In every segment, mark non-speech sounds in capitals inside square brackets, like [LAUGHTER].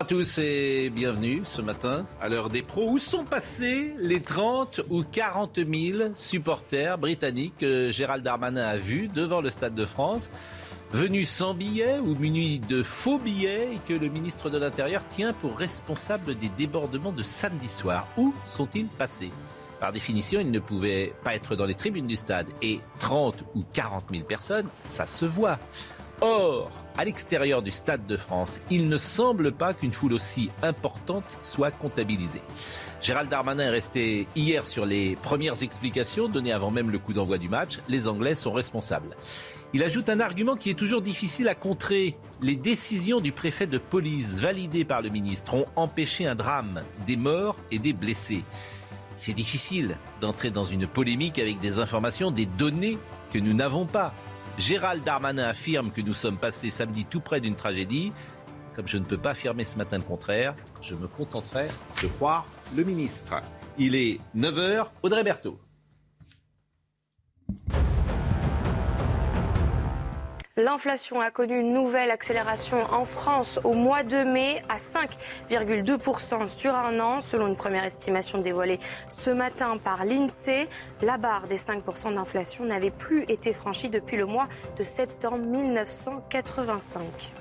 À tous et bienvenue ce matin à l'heure des pros. Où sont passés les 30 ou 40 000 supporters britanniques que Gérald Darmanin a vus devant le Stade de France venus sans billets ou munis de faux billets et que le ministre de l'Intérieur tient pour responsable des débordements de samedi soir? Où sont-ils passés? Par définition, ils ne pouvaient pas être dans les tribunes du stade. Et 30 ou 40 000 personnes, ça se voit. Or, à l'extérieur du Stade de France, il ne semble pas qu'une foule aussi importante soit comptabilisée. Gérald Darmanin est resté hier sur les premières explications données avant même le coup d'envoi du match. Les Anglais sont responsables. Il ajoute un argument qui est toujours difficile à contrer. Les décisions du préfet de police validées par le ministre ont empêché un drame, des morts et des blessés. C'est difficile d'entrer dans une polémique avec des informations, des données que nous n'avons pas. Gérald Darmanin affirme que nous sommes passés samedi tout près d'une tragédie. Comme je ne peux pas affirmer ce matin le contraire, je me contenterai de croire le ministre. Il est 9h, Audrey Berthaud. L'inflation a connu une nouvelle accélération en France au mois de mai à 5,2% sur un an, selon une première estimation dévoilée ce matin par l'INSEE. La barre des 5% d'inflation n'avait plus été franchie depuis le mois de septembre 1985.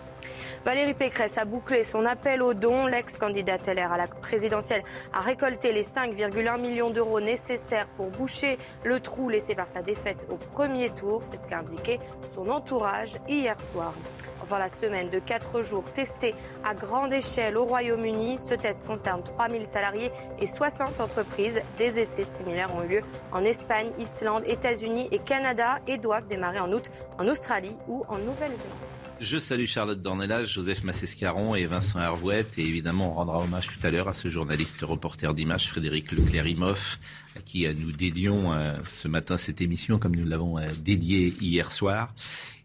Valérie Pécresse a bouclé son appel aux dons. L'ex-candidate LR à la présidentielle a récolté les 5,1 millions d'euros nécessaires pour boucher le trou laissé par sa défaite au premier tour. C'est ce qu'a indiqué son entourage hier soir. Enfin, la semaine de 4 jours testée à grande échelle au Royaume-Uni. Ce test concerne 3000 salariés et 60 entreprises. Des essais similaires ont eu lieu en Espagne, Islande, États-Unis et Canada et doivent démarrer en août en Australie ou en Nouvelle-Zélande. Je salue Charlotte Dornelas, Joseph Massescaron et Vincent Hervouette. Et évidemment, on rendra hommage tout à l'heure à ce journaliste reporter d'image, Frédéric Leclerimoff, à qui euh, nous dédions euh, ce matin cette émission, comme nous l'avons euh, dédiée hier soir.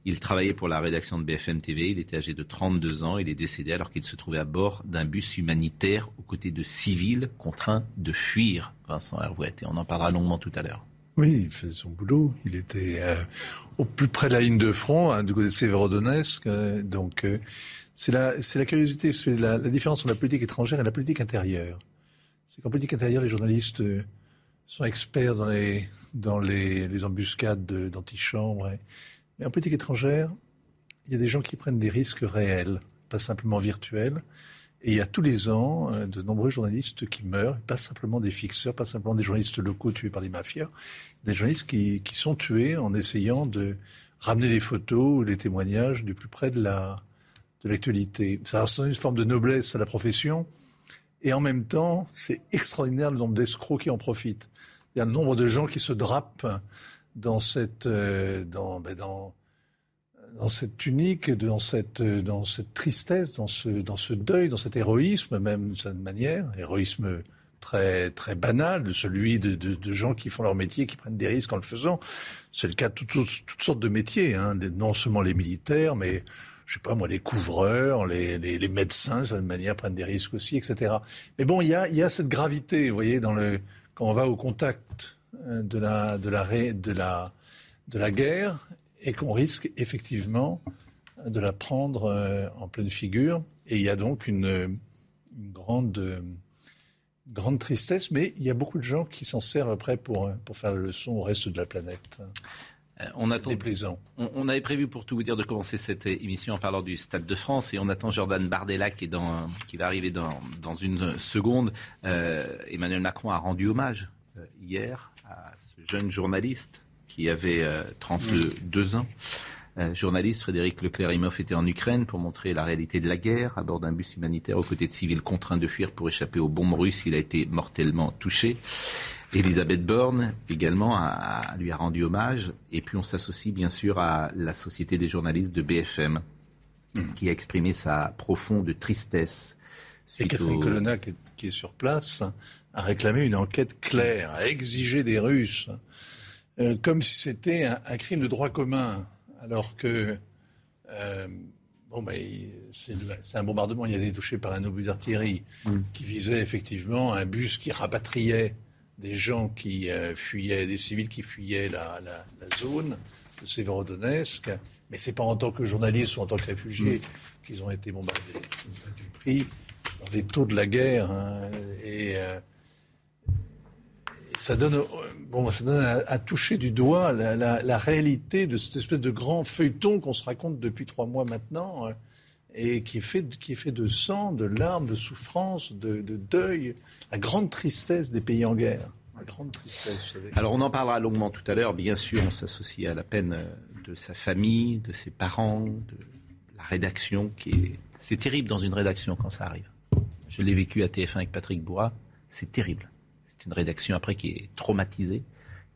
Il travaillait pour la rédaction de BFM TV. Il était âgé de 32 ans. Il est décédé alors qu'il se trouvait à bord d'un bus humanitaire aux côtés de civils contraints de fuir, Vincent Hervouette. Et on en parlera longuement tout à l'heure. Oui, il faisait son boulot. Il était euh, au plus près de la ligne de front, hein, du côté de Sévérodonetsk. euh, donc, euh, c'est la, curiosité, c'est la, différence entre la politique étrangère et la politique intérieure. C'est qu'en politique intérieure, les journalistes euh, sont experts dans les, embuscades de- d'antichambre. Mais en politique étrangère, il y a des gens qui prennent des risques réels, pas simplement virtuels. Et il y a tous les ans euh, de nombreux journalistes qui meurent, pas simplement des fixeurs, pas simplement des journalistes locaux tués par des mafias, des journalistes qui, qui sont tués en essayant de ramener les photos ou les témoignages du plus près de la de l'actualité. Ça donne une forme de noblesse à la profession, et en même temps, c'est extraordinaire le nombre d'escrocs qui en profitent. Il y a un nombre de gens qui se drapent dans cette euh, dans, ben, dans dans cette tunique, dans cette, tristesse, dans ce, deuil, dans cet héroïsme même d'une certaine manière, héroïsme très, très banal celui de, de, de gens qui font leur métier, qui prennent des risques en le faisant. C'est le cas de toutes, sortes de métiers, hein, non seulement les militaires, mais je sais pas moi, les couvreurs, les, médecins, d'une certaine manière, prennent des risques aussi, etc. Mais bon, il y a, cette gravité, vous voyez, quand on va au contact euh, de la guerre et qu'on risque effectivement de la prendre euh, en pleine figure. Et il y a donc une, une grande, grande tristesse, mais il y a beaucoup de gens qui s'en servent après pour, pour faire la leçon au reste de la planète. Euh, on attend déplaisant. On, on avait prévu, pour tout vous dire, de commencer cette émission en parlant du Stade de France et on attend Jordan Bardella qui, est dans, qui va arriver dans, dans une seconde. Euh, Emmanuel Macron a rendu hommage euh, hier à ce jeune journaliste qui avait euh, 32 ans. Euh, journaliste Frédéric Leclerimoff était en Ukraine pour montrer la réalité de la guerre à bord d'un bus humanitaire aux côtés de civils contraints de fuir pour échapper aux bombes russes. Il a été mortellement touché. Elisabeth Borne également a, a- lui a rendu hommage. Et puis on s'associe bien sûr à la Société des journalistes de BFM qui a exprimé sa profonde tristesse. Et Catherine Colonna, qui est, sur place, a réclamé une enquête claire, a exigé des Russes, euh, comme si c'était un, crime de droit commun, alors que euh, bon, ben, c'est un bombardement, il a été touché par un obus d'artillerie mm. qui visait effectivement un bus qui rapatriait des gens qui euh, fuyaient, des civils qui fuyaient la, la, la zone de Sévérodonetsk. Mais c'est pas en tant que journaliste ou en tant que réfugié mm. qu'ils ont été bombardés. Ils ont été pris dans les taux de la guerre. Hein, et ça donne, bon, ça donne à, toucher du doigt la, réalité de cette espèce de grand feuilleton qu'on se raconte depuis trois mois maintenant. Hein, et qui est, fait, de sang, de larmes, de souffrance, de, de deuil, la grande tristesse des pays en guerre. Alors on en parlera longuement tout à l'heure. Bien sûr, on s'associe à la peine euh, de sa famille, de ses parents, de la rédaction. qui est... C'est terrible dans une rédaction quand ça arrive. Je l'ai vécu à TF1 avec Patrick Bourra. C'est terrible. Une rédaction après qui est traumatisée,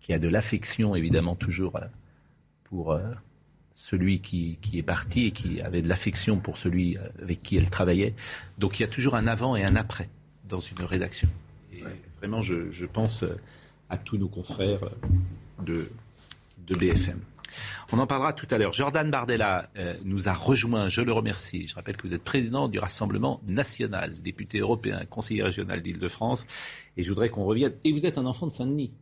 qui a de l'affection évidemment toujours euh, pour euh, celui qui, est parti et qui avait de l'affection pour celui euh, avec qui elle travaillait. Donc il y a toujours un avant et un après dans une rédaction. Et vraiment, je, pense à tous nos confrères de, de BFM. On en parlera tout à l'heure. Jordan Bardella euh, nous a rejoint, je le remercie. Je rappelle que vous êtes président du Rassemblement national, député européen, conseiller régional d'Île-de-France. Et je voudrais qu'on revienne. Et vous êtes un enfant de Saint-Denis.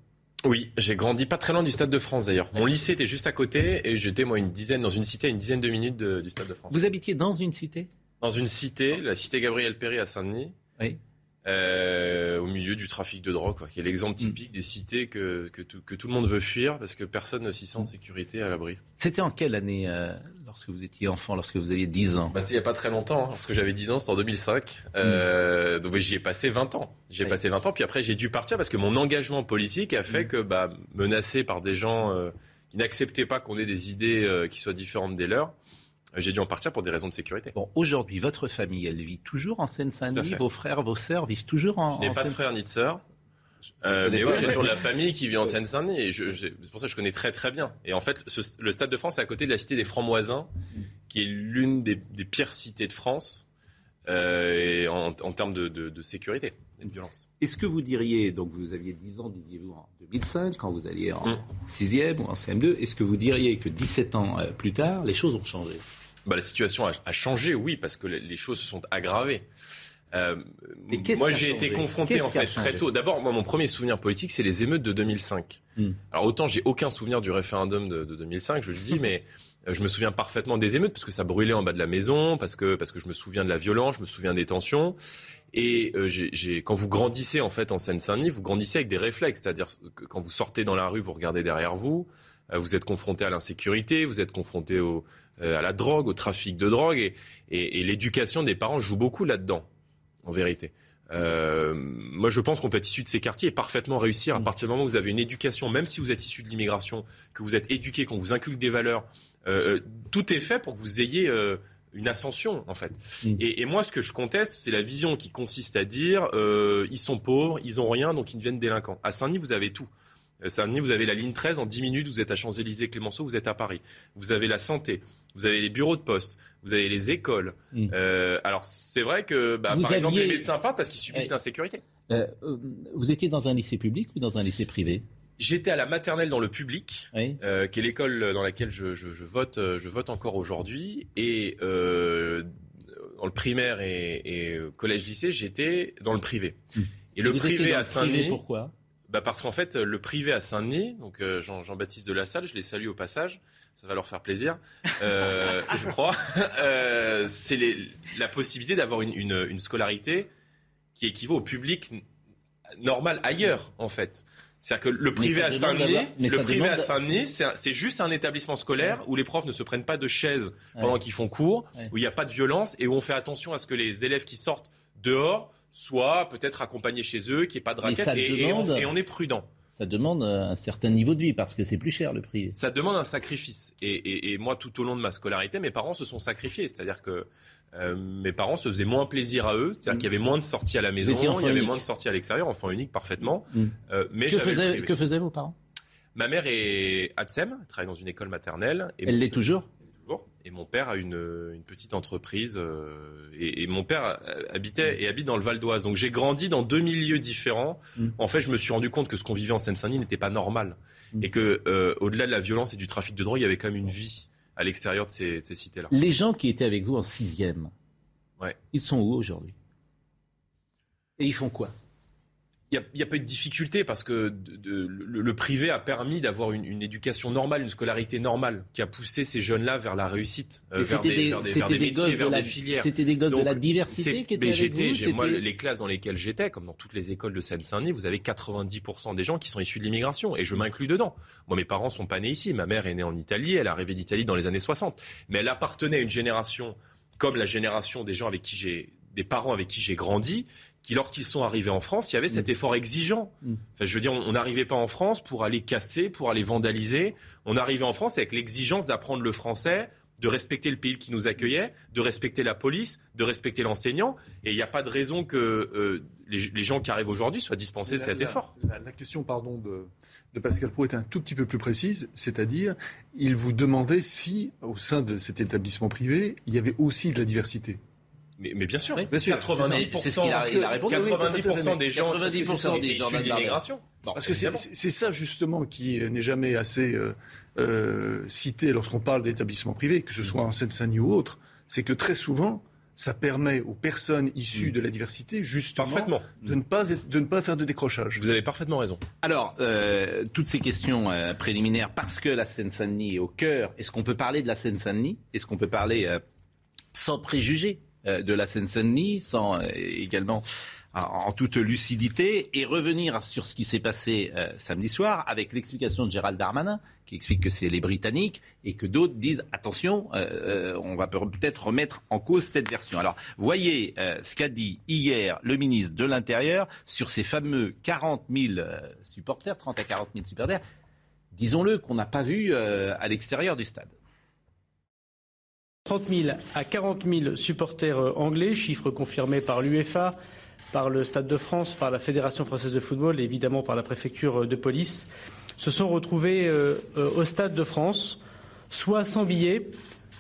Oui, j'ai grandi pas très loin du Stade de France d'ailleurs. Mon lycée était juste à côté et j'étais moi une dizaine dans une cité à une dizaine de minutes du Stade de France. Vous habitiez dans une cité? Dans une cité, la cité Gabriel Péry à Saint-Denis. Oui. Euh, au milieu du trafic de drogue, quoi, qui est l'exemple mm. typique des cités que, que, tout, que, tout, le monde veut fuir parce que personne ne s'y sent en mm. sécurité à l'abri. C'était en quelle année euh, lorsque vous étiez enfant, lorsque vous aviez 10 ans? Bah, C'était il n'y a pas très longtemps. Hein. Lorsque j'avais 10 ans, c'était en 2005. Euh, mm. Donc j'y ai passé 20 ans. J'y ai passé 20 ans, puis après j'ai dû partir parce que mon engagement politique a fait que, bah, menacé par des gens qui n'acceptaient pas qu'on ait des idées qui soient différentes des leurs, j'ai dû en partir pour des raisons de sécurité. Bon, aujourd'hui, votre famille, elle vit toujours en Seine-Saint-Denis? Vos frères, vos sœurs vivent toujours en Je n'ai pas de frères ni de sœurs. Euh, mais oui, j'ai toujours de la famille qui vit en Seine-Saint-Denis et c'est pour ça que je connais très très bien. Et en fait, le Stade de France est à côté de la cité des Francs-Moisins, qui est l'une des, pires cités de France euh, en, termes de, sécurité et de violence. Est-ce que vous diriez, donc vous aviez 10 ans, disiez-vous, en 2005, quand vous alliez en 6e mm. ou en CM2, est-ce que vous diriez que 17 ans euh, plus tard, les choses ont changé? Bah, La situation a, changé, oui, parce que les choses se sont aggravées. Euh, moi, j'ai été confronté en fait très tôt. D'abord, moi, mon premier souvenir politique, c'est les émeutes de 2005. Hmm. Alors autant j'ai aucun souvenir du référendum de, 2005, je le dis, [LAUGHS] mais euh, je me souviens parfaitement des émeutes parce que ça brûlait en bas de la maison, parce que parce que je me souviens de la violence, je me souviens des tensions. Et euh, quand vous grandissez en fait en Seine-Saint-Denis, vous grandissez avec des réflexes, c'est-à-dire que quand vous sortez dans la rue, vous regardez derrière vous, vous êtes confronté à l'insécurité, vous êtes confronté au, à la drogue, au trafic de drogue, et, et, et l'éducation des parents joue beaucoup là-dedans en vérité. Euh, moi, je pense qu'on peut être issu de ces quartiers et parfaitement réussir à mm. partir du moment où vous avez une éducation, même si vous êtes issu de l'immigration, que vous êtes éduqué, qu'on vous inculque des valeurs. Euh, euh, tout est fait pour que vous ayez une ascension, en fait. Mm. Et, moi, ce que je conteste, c'est la vision qui consiste à dire ils sont pauvres, ils ont rien, donc ils deviennent délinquants. À Saint-Denis, vous avez tout. Saint-Denis, vous avez la ligne 13, en 10 minutes, vous êtes à Champs-Élysées, Clémenceau, vous êtes à Paris. Vous avez la santé, vous avez les bureaux de poste, vous avez les écoles. Mm. Euh, alors c'est vrai que, bah, par exemple, les médecins partent parce qu'ils subissent l'insécurité. Euh, euh, vous étiez dans un lycée public ou dans un lycée privé? J'étais à la maternelle dans le public, qui est l'école dans laquelle je, vote, je vote encore aujourd'hui, et dans le primaire et, collège-lycée, j'étais dans le privé. Mm. Et le privé à Saint-Denis. Pourquoi? Bah parce qu'en fait, le privé à Saint-Denis, donc Jean-Baptiste de la Salle, je les salue au passage, ça va leur faire plaisir, euh, je crois, [LAUGHS] euh, c'est la possibilité d'avoir une, scolarité qui équivaut au public normal ailleurs, en fait. C'est-à-dire que le privé à Saint-Denis, le privé à Saint-Denis, c'est juste un établissement scolaire où les profs ne se prennent pas de chaises pendant qu'ils font cours, où il n'y a pas de violence et où on fait attention à ce que les élèves qui sortent dehors soient peut-être accompagnés chez eux, qu'il n'y ait pas de raquettes et, et on est prudent ça demande un certain niveau de vie parce que c'est plus cher le prix. Ça demande un sacrifice. Et, moi, tout au long de ma scolarité, mes parents se sont sacrifiés. C'est-à-dire que euh, mes parents se faisaient moins plaisir à eux. C'est-à-dire qu'il y avait moins de sorties à la maison, il y avait moins de sorties à l'extérieur, enfant unique parfaitement. Mm. Euh, mais que, faisaient, que faisaient vos parents? Ma mère est ADSEM, elle travaille dans une école maternelle. elle l'est toujours? Et mon père a une, petite entreprise. Euh, et, mon père habitait et habite dans le Val d'Oise. Donc j'ai grandi dans deux milieux différents. Mm. En fait, je me suis rendu compte que ce qu'on vivait en Seine-Saint-Denis n'était pas normal. Mm. Et que euh, au-delà de la violence et du trafic de drogue, il y avait quand même une vie à l'extérieur de ces, cités-là. Les gens qui étaient avec vous en sixième, ouais. ils sont où aujourd'hui? Et ils font quoi? Il n'y a, pas eu de difficulté parce que le, privé a permis d'avoir une, éducation normale, une scolarité normale, qui a poussé ces jeunes-là vers la réussite, euh, vers des, des, métiers, vers des filières. C'était des gosses de la diversité qui étaient avec vous, moi, les classes dans lesquelles j'étais, comme dans toutes les écoles de Seine-Saint-Denis, vous avez 90% des gens qui sont issus de l'immigration, et je m'inclus dedans. Moi, mes parents sont pas nés ici. Ma mère est née en Italie, elle a rêvé d'Italie dans les années 60, mais elle appartenait à une génération comme la génération des gens avec qui j'ai des parents avec qui j'ai grandi, qui, lorsqu'ils sont arrivés en France, il y avait cet mm. effort exigeant. Mm. Enfin, je veux dire, on n'arrivait pas en France pour aller casser, pour aller vandaliser. On arrivait en France avec l'exigence d'apprendre le français, de respecter le pays qui nous accueillait, de respecter la police, de respecter l'enseignant. Et il n'y a pas de raison que euh, les, gens qui arrivent aujourd'hui soient dispensés de cet effort. La, question, pardon, de, de Pascal Pro est un tout petit peu plus précise, c'est-à-dire, il vous demandait si, au sein de cet établissement privé, il y avait aussi de la diversité. Mais, mais, bien sûr, 90%, c'est ce qu'il a, il a répondu. 90% des gens, 90% des gens de l'immigration. Parce que c'est ça justement qui n'est jamais assez euh, euh, cité lorsqu'on parle d'établissements privés, que ce soit en Seine-Saint-Denis ou autre, c'est que très souvent, ça permet aux personnes issues mm. de la diversité justement de ne pas de ne pas faire de décrochage. Vous avez parfaitement raison. Alors euh, toutes ces questions euh, préliminaires parce que la Seine-Saint-Denis est au cœur. Est-ce qu'on peut parler de la Seine-Saint-Denis? Est-ce qu'on peut parler euh, sans préjugés? euh, de la Seine-Saint-Denis, sans euh, également en toute lucidité et revenir sur ce qui s'est passé euh, samedi soir avec l'explication de Gérald Darmanin qui explique que c'est les Britanniques et que d'autres disent attention, on va peut-être remettre en cause cette version. Alors voyez ce qu'a dit hier le ministre de l'Intérieur sur ces fameux 40 000 supporters, 30 à 40 000 supporters, disons-le, qu'on n'a pas vu à l'extérieur du stade. 30 000 à 40 000 supporters euh, anglais, chiffre confirmé par l'UEFA, par le Stade de France, par la Fédération française de football et évidemment par la préfecture euh, de police, se sont retrouvés euh, au Stade de France, soit sans billets,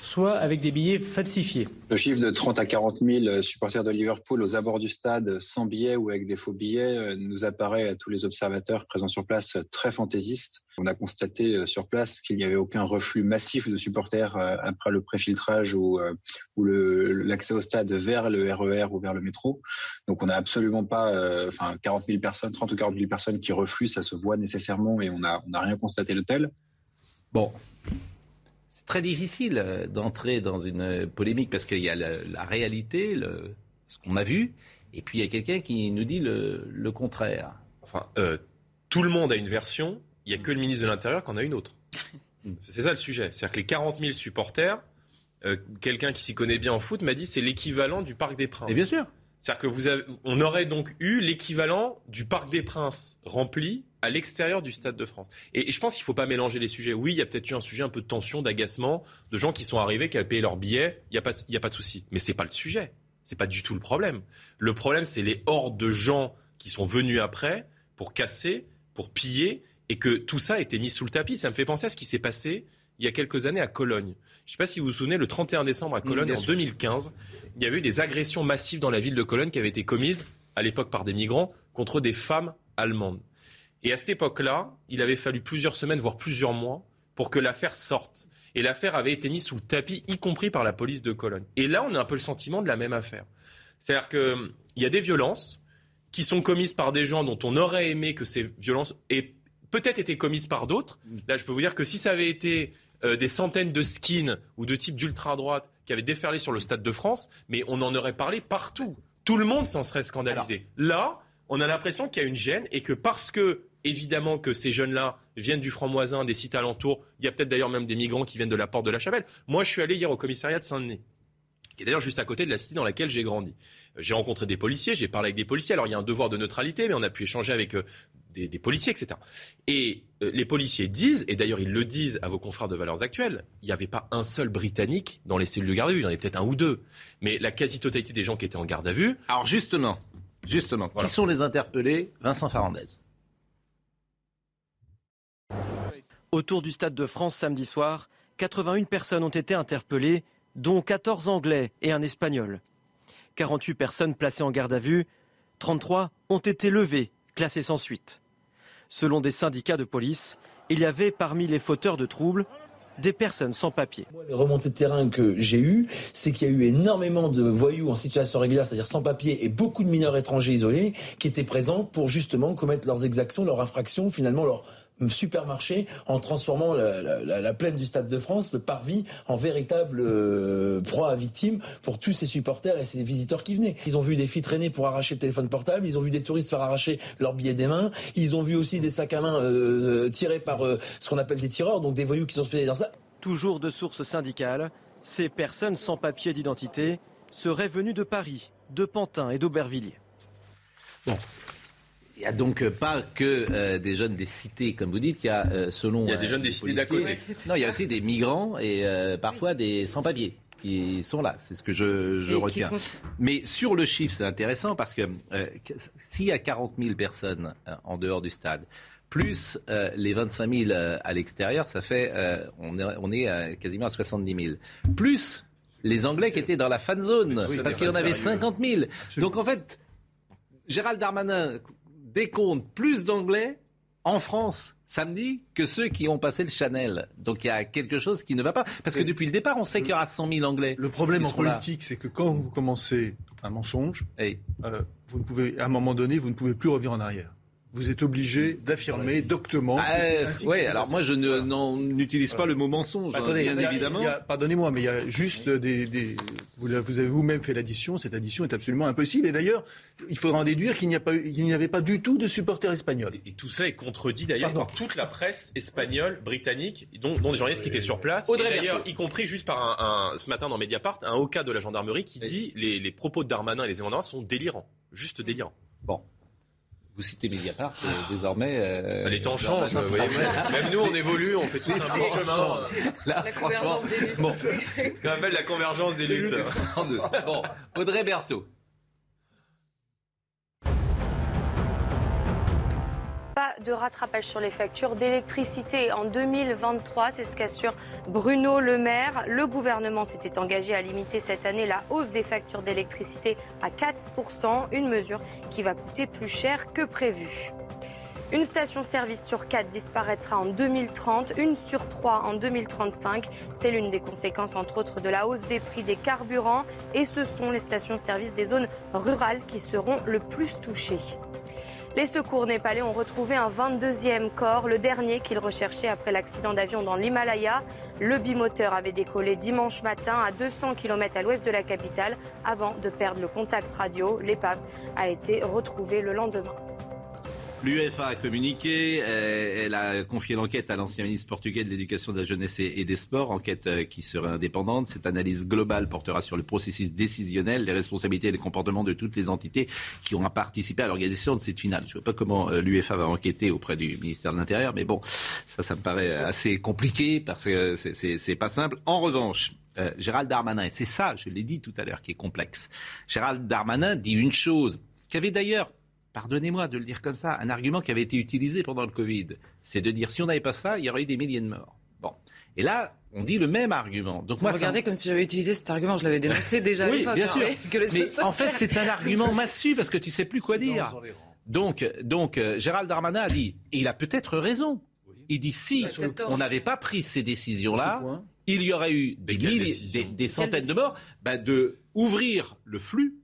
soit avec des billets falsifiés. Le chiffre de 30 à 40 000 supporters de Liverpool aux abords du stade sans billets ou avec des faux billets euh, nous apparaît à tous les observateurs présents sur place très fantaisiste. On a constaté euh, sur place qu'il n'y avait aucun reflux massif de supporters euh, après le préfiltrage ou, ou l'accès au stade vers le RER e ou vers le métro. Donc on n'a absolument pas, enfin 40 000 personnes, 30 ou 40 000 personnes qui refluent, ça se voit nécessairement et on n'a on a rien constaté de tel. Bon, c'est très difficile euh, d'entrer dans une euh, polémique parce qu'il y a la, réalité, le, ce qu'on a vu, et puis il y a quelqu'un qui nous dit le, contraire. Enfin, euh, tout le monde a une version, il n'y a que le ministre de l'Intérieur qui en a une autre. [LAUGHS] c'est ça le sujet. C'est-à-dire que les 40 000 supporters, quelqu'un qui s'y connaît bien en foot m'a dit c'est l'équivalent du Parc des Princes. Et bien sûr. C'est-à-dire que vous on aurait donc eu l'équivalent du Parc des Princes rempli à l'extérieur du Stade de France. Et, je pense qu'il ne faut pas mélanger les sujets. Oui, il y a peut-être eu un sujet un peu de tension, d'agacement, de gens qui sont arrivés, qui avaient payé leur billet. Il n'y a, pas, a pas de souci. Mais ce n'est pas le sujet. Ce n'est pas du tout le problème. Le problème, c'est les hordes de gens qui sont venus après pour casser, pour piller, et que tout ça a été mis sous le tapis. Ça me fait penser à ce qui s'est passé il y a quelques années à Cologne. Je ne sais pas si vous vous souvenez, le 31 décembre à Cologne, en 2015, il y avait eu des agressions massives dans la ville de Cologne qui avaient été commises, à l'époque par des migrants, contre des femmes allemandes. Et à cette époque-là, il avait fallu plusieurs semaines, voire plusieurs mois, pour que l'affaire sorte. Et l'affaire avait été mise sous le tapis, y compris par la police de Cologne. Et là, on a un peu le sentiment de la même affaire. C'est-à-dire qu'il y a des violences qui sont commises par des gens dont on aurait aimé que ces violences aient peut-être été commises par d'autres. Là, je peux vous dire que si ça avait été euh, des centaines de skins ou de types d'ultra-droite qui avaient déferlé sur le Stade de France, mais on en aurait parlé partout. Tout le monde s'en serait scandalisé. Là, on a l'impression qu'il y a une gêne et que parce que évidemment que ces jeunes-là viennent du franc-moisin, des sites alentours. Il y a peut-être d'ailleurs même des migrants qui viennent de la porte de la Chapelle. Moi, je suis allé hier au commissariat de Saint-Denis, qui est d'ailleurs juste à côté de la cité dans laquelle j'ai grandi. J'ai rencontré des policiers, j'ai parlé avec des policiers. Alors, il y a un devoir de neutralité, mais on a pu échanger avec des, policiers, etc. Et euh, les policiers disent, et d'ailleurs ils le disent à vos confrères de Valeurs Actuelles, il n'y avait pas un seul Britannique dans les cellules de garde à vue. Il y en avait peut-être un ou deux. Mais la quasi-totalité des gens qui étaient en garde à vue. Alors, justement, Justement, qui sont les interpellés? Vincent Farandez. Autour du Stade de France samedi soir, 81 personnes ont été interpellées, dont 14 Anglais et un Espagnol. 48 personnes placées en garde à vue, 33 ont été levées, classées sans suite. Selon des syndicats de police, il y avait parmi les fauteurs de troubles des personnes sans papier. Les remontées de terrain que j'ai eues, c'est qu'il y a eu énormément de voyous en situation régulière, c'est-à-dire sans papier, et beaucoup de mineurs étrangers isolés qui étaient présents pour justement commettre leurs exactions, leurs infractions, finalement leur supermarché en transformant la, plaine du Stade de France, le parvis, en véritable euh, proie à victime pour tous ces supporters et ces visiteurs qui venaient. Ils ont vu des filles traîner pour arracher le téléphone portable, ils ont vu des touristes faire arracher leurs billets des mains, ils ont vu aussi des sacs à main euh, tirés par euh, ce qu'on appelle des tireurs, donc des voyous qui sont spécialisés dans ça. Toujours de sources syndicales, ces personnes sans papier d'identité seraient venues de Paris, de Pantin et d'Aubervilliers. Bon, il n'y a donc pas que euh, des jeunes des cités, comme vous dites. Il y a, euh, selon. Il y a des jeunes des cités d'à côté. Non, il y a aussi des migrants et euh, parfois des sans-papiers qui sont là. C'est ce que je, je retiens. Mais sur le chiffre, c'est intéressant parce que s'il y a 40 000 personnes en dehors du stade, plus les 25 000 à l'extérieur, ça fait. on est, on est quasiment à 70 000. Plus les Anglais qui étaient dans la fan zone, parce qu'il y en avait 50 000. Donc en fait. Gérald Darmanin, décompte plus d'Anglais en France samedi que ceux qui ont passé le Chanel. Donc il y a quelque chose qui ne va pas. Parce que depuis le départ, on sait qu'il y aura 100 000 Anglais. Le problème en politique, c'est que quand vous commencez un mensonge, euh, vous ne pouvez, à un moment donné, vous ne pouvez plus revenir en arrière vous êtes obligé d'affirmer doctement. Ah, oui, alors moi je n'utilise pas le mot mensonge, hein, bien évidemment. Pardonnez-moi, mais il y a juste des. vous, avez vous-même fait l'addition, cette addition est absolument impossible. Et d'ailleurs, il faudra en déduire qu'il n'y avait pas du tout de supporters espagnols. Et, tout ça est contredit d'ailleurs par toute la presse espagnole, britannique, dont, dont des journalistes qui étaient sur place. d'ailleurs, y compris juste par un, ce matin dans Mediapart, un haut cas de la gendarmerie qui dit les, les propos de Darmanin et les événements sont délirants. Juste délirants. Bon, vous citez Mediapart, euh, désormais. Euh, les temps changent. même nous, on évolue, on fait tous un bon chemin. la convergence des luttes. Bon, la convergence des luttes. bon, Audrey Berthaud. Pas de rattrapage sur les factures d'électricité en 2023. C'est ce qu'assure Bruno Le Maire. Le gouvernement s'était engagé à limiter cette année la hausse des factures d'électricité à 4%, une mesure qui va coûter plus cher que prévu. Une station-service sur quatre disparaîtra en 2030, une sur trois en 2035. C'est l'une des conséquences, entre autres, de la hausse des prix des carburants. Et ce sont les stations-service des zones rurales qui seront le plus touchées. Les secours népalais ont retrouvé un 22e corps, le dernier qu'ils recherchaient après l'accident d'avion dans l'Himalaya. Le bimoteur avait décollé dimanche matin à 200 km à l'ouest de la capitale avant de perdre le contact radio. L'épave a été retrouvée le lendemain. L'UEFA a communiqué, euh, elle a confié l'enquête à l'ancien ministre portugais de l'Éducation, de la Jeunesse et des Sports, enquête euh, qui sera indépendante. Cette analyse globale portera sur le processus décisionnel, les responsabilités et les comportements de toutes les entités qui ont participé à l'organisation de cette finale. Je ne vois pas comment euh, l'UEFA va enquêter auprès du ministère de l'Intérieur, mais bon, ça, ça me paraît assez compliqué parce que c'est pas simple. En revanche, Gérald Darmanin, et c'est ça, je l'ai dit tout à l'heure, qui est complexe. Gérald Darmanin dit une chose, qui avait d'ailleurs pardonnez-moi de le dire comme ça, un argument qui avait été utilisé pendant le Covid. C'est de dire si on n'avait pas ça, il y aurait eu des milliers de morts. Bon. Et là, on dit le même argument. Donc moi, Regardez comme si j'avais utilisé cet argument, je l'avais dénoncé déjà à l'époque. Bien hein, sûr. Mais en fait, c'est un [LAUGHS] argument massu parce que tu sais plus quoi dire. Donc, donc euh, Gérald Darmanin a dit, et il a peut-être raison. Il dit si on n'avait pas pris ces décisions-là, il y aurait eu des, milliers, des, centaines de morts, bah, de ouvrir le flux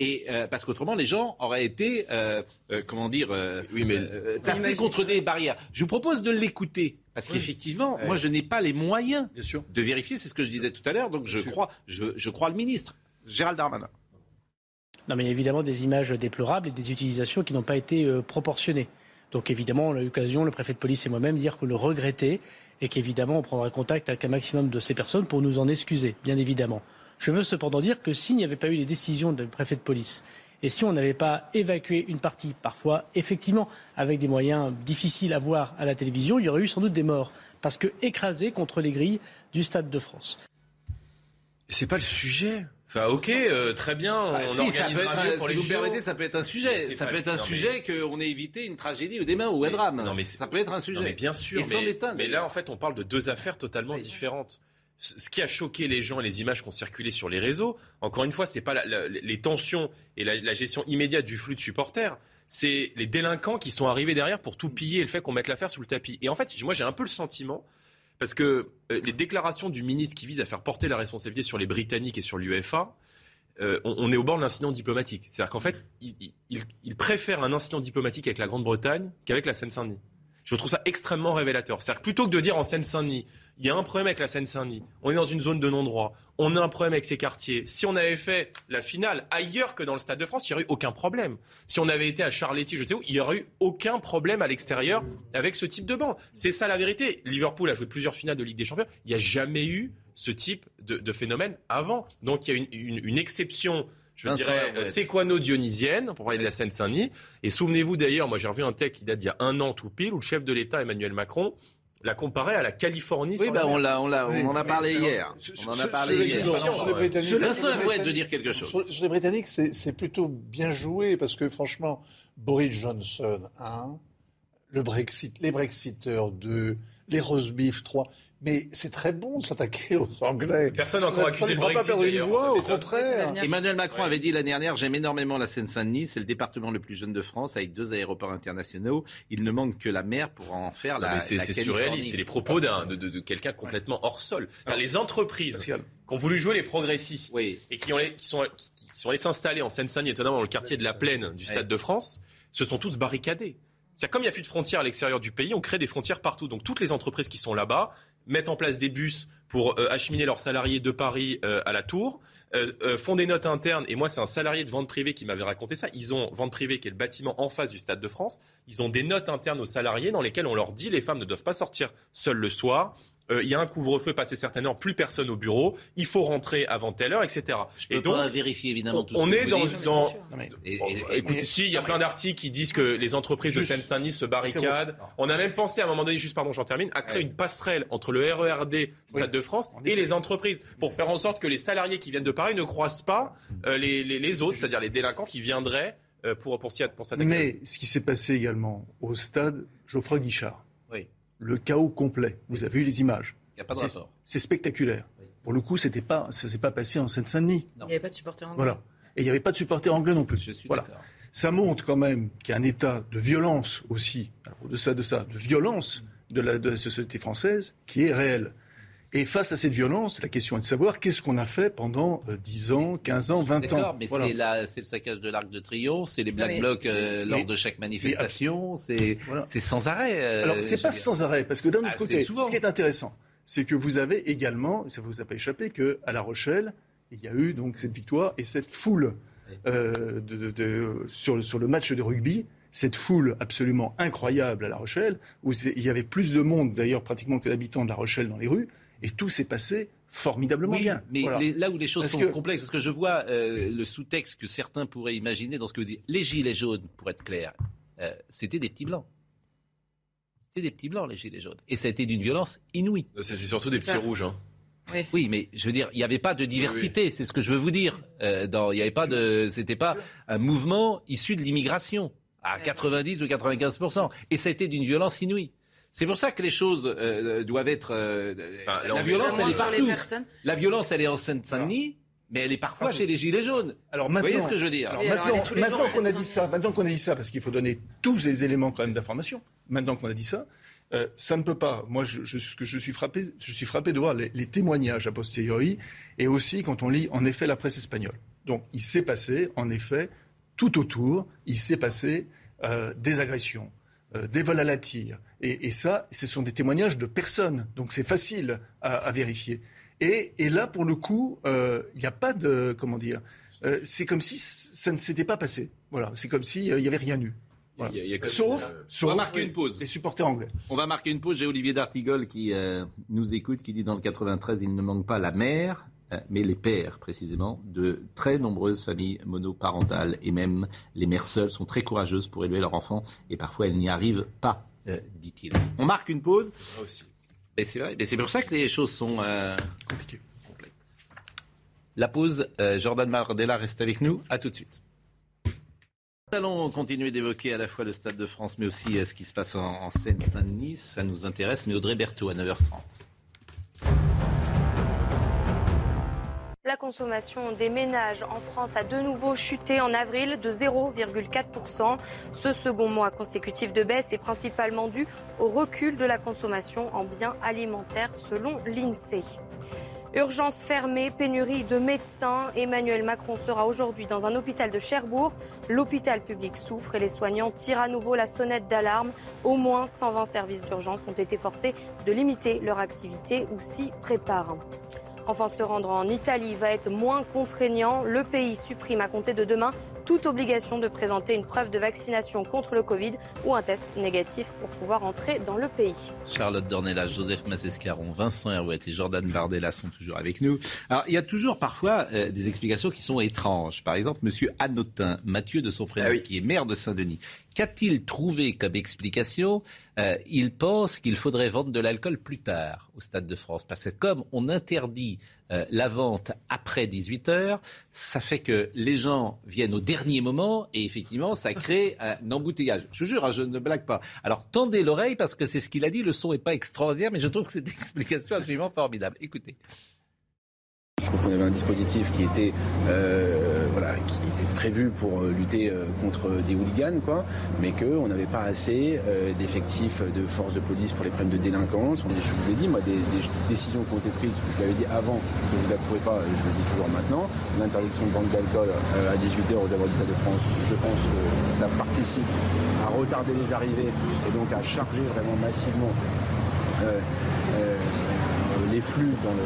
et euh, parce qu'autrement, les gens auraient été, euh, euh, comment dire, oui, mais tassés contre des barrières. Je vous propose de l'écouter. Parce qu'effectivement, moi, je n'ai pas les moyens de vérifier. C'est ce que je disais tout à l'heure. Donc, je crois, je, crois le ministre, Gérald Darmanin. Non, mais il y a évidemment des images déplorables et des utilisations qui n'ont pas été proportionnées. Donc, évidemment, on a eu l'occasion, le préfet de police et moi-même, dire qu'on le regrettait et qu'évidemment, on prendra contact avec un maximum de ces personnes pour nous en excuser, bien évidemment. Je veux cependant dire que s'il n'y avait pas eu les décisions du préfet de police et si on n'avait pas évacué une partie, parfois effectivement avec des moyens difficiles à voir à la télévision, il y aurait eu sans doute des morts, parce que écrasés contre les grilles du Stade de France. C'est pas le sujet. Enfin, ok, euh, très bien, on ah, si, pour si vous permettez, ça peut être un sujet. Ça peut être un sujet qu'on ait évité une tragédie ou demain ou un drame. Non, mais ça peut être un sujet. mais bien sûr. mais, mais là, en fait, on parle de deux affaires totalement différentes ce qui a choqué les gens et les images qui ont circulé sur les réseaux, encore une fois, c'est pas les tensions et la, gestion immédiate du flux de supporters, c'est les délinquants qui sont arrivés derrière pour tout piller et le fait qu'on mette l'affaire sous le tapis. Et en fait, moi, j'ai un peu le sentiment, parce que euh, les déclarations du ministre qui visent à faire porter la responsabilité sur les Britanniques et sur l'UEFA, euh, on, est au bord de l'incident diplomatique. C'est-à-dire qu'en fait, il, préfère un incident diplomatique avec la Grande-Bretagne qu'avec la Seine-Saint-Denis. Je trouve ça extrêmement révélateur. C'est-à-dire que plutôt que de dire en Seine-Saint-Denis, il y a un problème avec la Seine-Saint-Denis, on est dans une zone de non-droit, on a un problème avec ces quartiers. Si on avait fait la finale ailleurs que dans le Stade de France, il n'y aurait eu aucun problème. Si on avait été à Charletti, je sais où, il n'y aurait eu aucun problème à l'extérieur avec ce type de banc. C'est ça la vérité. Liverpool a joué plusieurs finales de Ligue des Champions. Il n'y a jamais eu ce type de, phénomène avant. Donc il y a une exception je dirais, euh, séquano-dionysienne, pour parler de la Seine-Saint-Denis. Et souvenez-vous d'ailleurs, moi j'ai revu un texte qui date d'il y a un an tout pile, où le chef de l'État, Emmanuel Macron, l'a comparé à la Californie. Oui, bah on, l'a, on, l'a, on en a parlé hier. On en a parlé hier. Sur les Britanniques, Vincent de dire quelque chose. Sur, les Britanniques, c'est, plutôt bien joué parce que franchement, Boris Johnson, un, le Brexit, les Brexiteurs, deux, les Rosebif, trois. Mais c'est très bon de s'attaquer aux Anglais. Personne n'a encore accusé le Brexit. pas perdre une voix, au contraire. Emmanuel Macron avait dit l'année dernière J'aime énormément la Seine-Saint-Denis, c'est le département le plus jeune de France, avec deux aéroports internationaux. Il ne manque que la mer pour en faire la. c'est surréaliste, c'est les propos d'un, de, de, quelqu'un complètement hors sol. les entreprises qui ont voulu jouer les progressistes et qui, ont qui, sont, qui sont allés s'installer en Seine-Saint-Denis, étonnamment dans le quartier de la Plaine du Stade de France, se sont tous barricadés. C'est comme il n'y a plus de frontières à l'extérieur du pays, on crée des frontières partout. Donc toutes les entreprises qui sont là-bas mettent en place des bus pour euh, acheminer leurs salariés de Paris euh, à la Tour, euh, font des notes internes. Et moi, c'est un salarié de vente privée qui m'avait raconté ça. Ils ont vente privée qui est le bâtiment en face du Stade de France. Ils ont des notes internes aux salariés dans lesquelles on leur dit les femmes ne doivent pas sortir seules le soir. Il y a un couvre-feu passé certaines heures, plus personne au bureau. Il faut rentrer avant telle heure, etc. Je peux et donc, pas vérifier évidemment tout on On est dans, dans écoute, il y a plein d'articles qui disent que les entreprises de Seine-Saint-Denis se barricadent. On a même pensé à un moment donné, juste pardon, j'en termine, à créer une passerelle entre le RERD Stade de France et les entreprises pour faire en sorte que les salariés qui viennent de Paris ne croisent pas euh, les, les, autres, c'est-à-dire les délinquants qui viendraient euh, pour, pour, pour s'attaquer. Mais ce qui s'est passé également au stade Geoffroy Guichard. Le chaos complet, vous avez vu les images. Il n'y a pas de rapport. C'est spectaculaire. Pour le coup, c'était pas, ça ne s'est pas passé en Seine-Saint-Denis. Il n'y avait pas de supporters anglais. Voilà. Et il n'y avait pas de supporters anglais non plus. Je suis voilà. Ça montre quand même qu'il y a un état de violence aussi, au-delà de ça, de violence de la, de la société française qui est réel. Et face à cette violence, la question est de savoir qu'est-ce qu'on a fait pendant 10 euh, ans, 15 ans, 20 ans. mais c'est le saccage de l'Arc de Triomphe, c'est les Black Blocs euh, lors de chaque manifestation, c'est sans arrêt. Euh, Alors, c'est pas sans arrêt, parce que d'un autre ah, côté, ce qui est intéressant, c'est que vous avez également, ça vous a pas échappé, qu'à La Rochelle, il y a eu donc cette victoire et cette foule de, sur, sur le match de rugby cette foule absolument incroyable à La Rochelle, où il y avait plus de monde d'ailleurs pratiquement que d'habitants de La Rochelle dans les rues, et tout s'est passé formidablement bien. Mais là où les choses sont complexes, parce que je vois euh, le sous-texte que certains pourraient imaginer dans ce que vous dites. Les gilets jaunes, pour être clair, euh, c'était des petits blancs. C'était des petits blancs, les gilets jaunes. Et ça a été d'une violence inouïe. C'est surtout des petits rouges. Hein. Oui. mais je veux dire, il n'y avait pas de diversité, c'est ce que je veux vous dire. Euh, dans, il y avait pas de, c'était pas un mouvement issu de l'immigration à 90 ou 95 et ça a été d'une violence inouïe. C'est pour ça que les choses euh, doivent être. Euh, la violence, elle est partout. La violence, elle est en Seine-Saint-Denis. Mais elle est parfois chez les gilets jaunes. Alors maintenant, Vous voyez ce que je veux dire Maintenant, qu'on a dit ça, maintenant qu'on a dit ça, parce qu'il faut donner tous les éléments quand même d'information. Maintenant qu'on a dit ça, euh, ça ne peut pas. Moi, je, je, je, suis frappé, je suis frappé de voir les, les, témoignages a posteriori, et aussi quand on lit en effet la presse espagnole. Donc, il s'est passé, en effet, tout autour, il s'est passé euh, des agressions, euh, des vols à la tire. Et, ça, ce sont des témoignages de personnes. Donc c'est facile à, vérifier. Et, là, pour le coup, euh, il n'y a pas de. Comment dire euh, C'est comme si ça ne s'était pas passé. Voilà. C'est comme s'il n'y avait rien eu. sauf, on va marquer une pause. les supporters anglais. On va marquer une pause. J'ai Olivier D'Artigol qui nous écoute, qui dit dans le 93, il ne manque pas la mer, euh, mais les pères précisément, de très nombreuses familles monoparentales et même les mères seules sont très courageuses pour élever leurs enfants et parfois elles n'y arrivent pas, euh, dit-il. On marque une pause. aussi. c'est vrai, c'est pour ça que les choses sont euh, compliquées. Complexes. La pause, euh, Jordan Mardella reste avec nous. À tout de suite. Nous allons continuer d'évoquer à la fois le Stade de France, mais aussi euh, ce qui se passe en, Seine-Saint-Denis. Ça nous intéresse, mais Audrey Berthaud à 9h30. La consommation des ménages en France a de nouveau chuté en avril de 0,4%. Ce second mois consécutif de baisse est principalement dû au recul de la consommation en biens alimentaires selon l'INSEE. Urgence fermée, pénurie de médecins. Emmanuel Macron sera aujourd'hui dans un hôpital de Cherbourg. L'hôpital public souffre et les soignants tirent à nouveau la sonnette d'alarme. Au moins 120 services d'urgence ont été forcés de limiter leur activité ou s'y préparent. Enfin, se rendre en Italie va être moins contraignant. Le pays supprime à compter de demain toute obligation de présenter une preuve de vaccination contre le Covid ou un test négatif pour pouvoir entrer dans le pays. Charlotte Dornelas, Joseph Massescaron, Vincent Herouet et Jordan Bardella sont toujours avec nous. Alors, il y a toujours parfois euh, des explications qui sont étranges. Par exemple, Monsieur Annotin, Mathieu de son prénom, ah qui est maire de Saint-Denis, Qu'a-t-il trouvé comme explication euh, Il pense qu'il faudrait vendre de l'alcool plus tard au Stade de France. Parce que comme on interdit euh, la vente après 18 heures, ça fait que les gens viennent au dernier moment et effectivement, ça crée [LAUGHS] un embouteillage. Je jure, hein, je ne blague pas. Alors tendez l'oreille parce que c'est ce qu'il a dit. Le son n'est pas extraordinaire, mais je trouve que c'est une [LAUGHS] explication absolument formidable. Écoutez. Je trouve qu'on avait un dispositif qui était, euh, qui était prévu pour euh, lutter euh, contre des hooligans, quoi, mais qu'on n'avait pas assez d'effectifs de forces de police pour les problèmes de délinquance. Je vous l'ai dit, moi, des, décisions qui ont été prises, je l'avais dit avant, que vous n'approuvez pas, et je le dis toujours maintenant, l'interdiction de vente d'alcool à 18h aux abords du Stade de France, je pense que ça participe à retarder les arrivées et donc à charger vraiment massivement les flux dans le,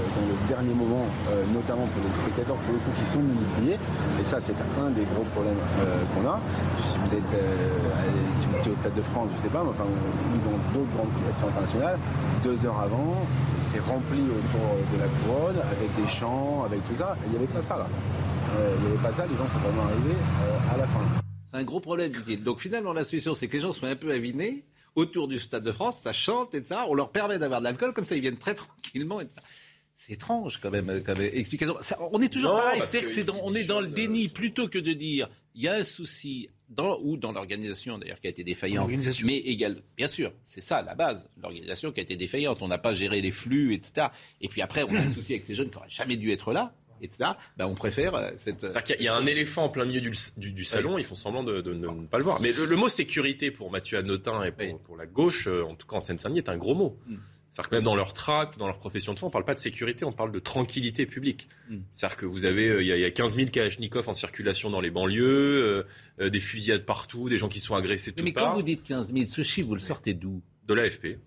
dernier moment, euh, notamment pour les spectateurs pour le coup qui sont multipliés. Et ça, c'est un des gros problèmes euh, qu'on a. Si vous êtes euh, au Stade de France, je ne sais pas, mais enfin, ou dans d'autres grandes compétitions internationales, deux heures avant, c'est rempli autour de la couronne avec des chants, avec tout ça. Il n'y avait pas ça là. il n'y avait pas ça, les gens sont vraiment arrivés à la fin. C'est un gros problème, dit-il. Donc finalement, la solution, c'est que les gens soient un peu avinés autour du Stade de France, ça chante, et ça. On leur permet d'avoir de l'alcool, comme ça ils viennent très [LAUGHS] tranquillement, et C'est étrange quand même explication. on est toujours pareil, c'est que on est dans le déni plutôt que de dire il y a un souci dans, ou dans l'organisation d'ailleurs qui a été défaillante, mais également, bien sûr, c'est ça la base, l'organisation qui a été défaillante. On n'a pas géré les flux, etc. Et puis après, on a un souci avec ces jeunes qui n'auraient jamais dû être là et ben, on préfère euh, cette. Euh, il y a un éléphant en plein milieu du, salon, ils font semblant de, ne pas le voir. Mais le, mot sécurité pour Mathieu Annotin et pour, la gauche, euh, en tout cas en Seine-Saint-Denis, est un gros mot. Mm. C'est-à-dire que même dans leur tract, dans leur profession de foi, on ne parle pas de sécurité, on parle de tranquillité publique. Mm. C'est-à-dire que vous avez, il y, a 15 000 Kalachnikov en circulation dans les banlieues, des fusillades partout, des gens qui sont agressés tout Mais, mais quand vous dites 15 000, ce chiffre, vous le sortez d'où? De l'AFP.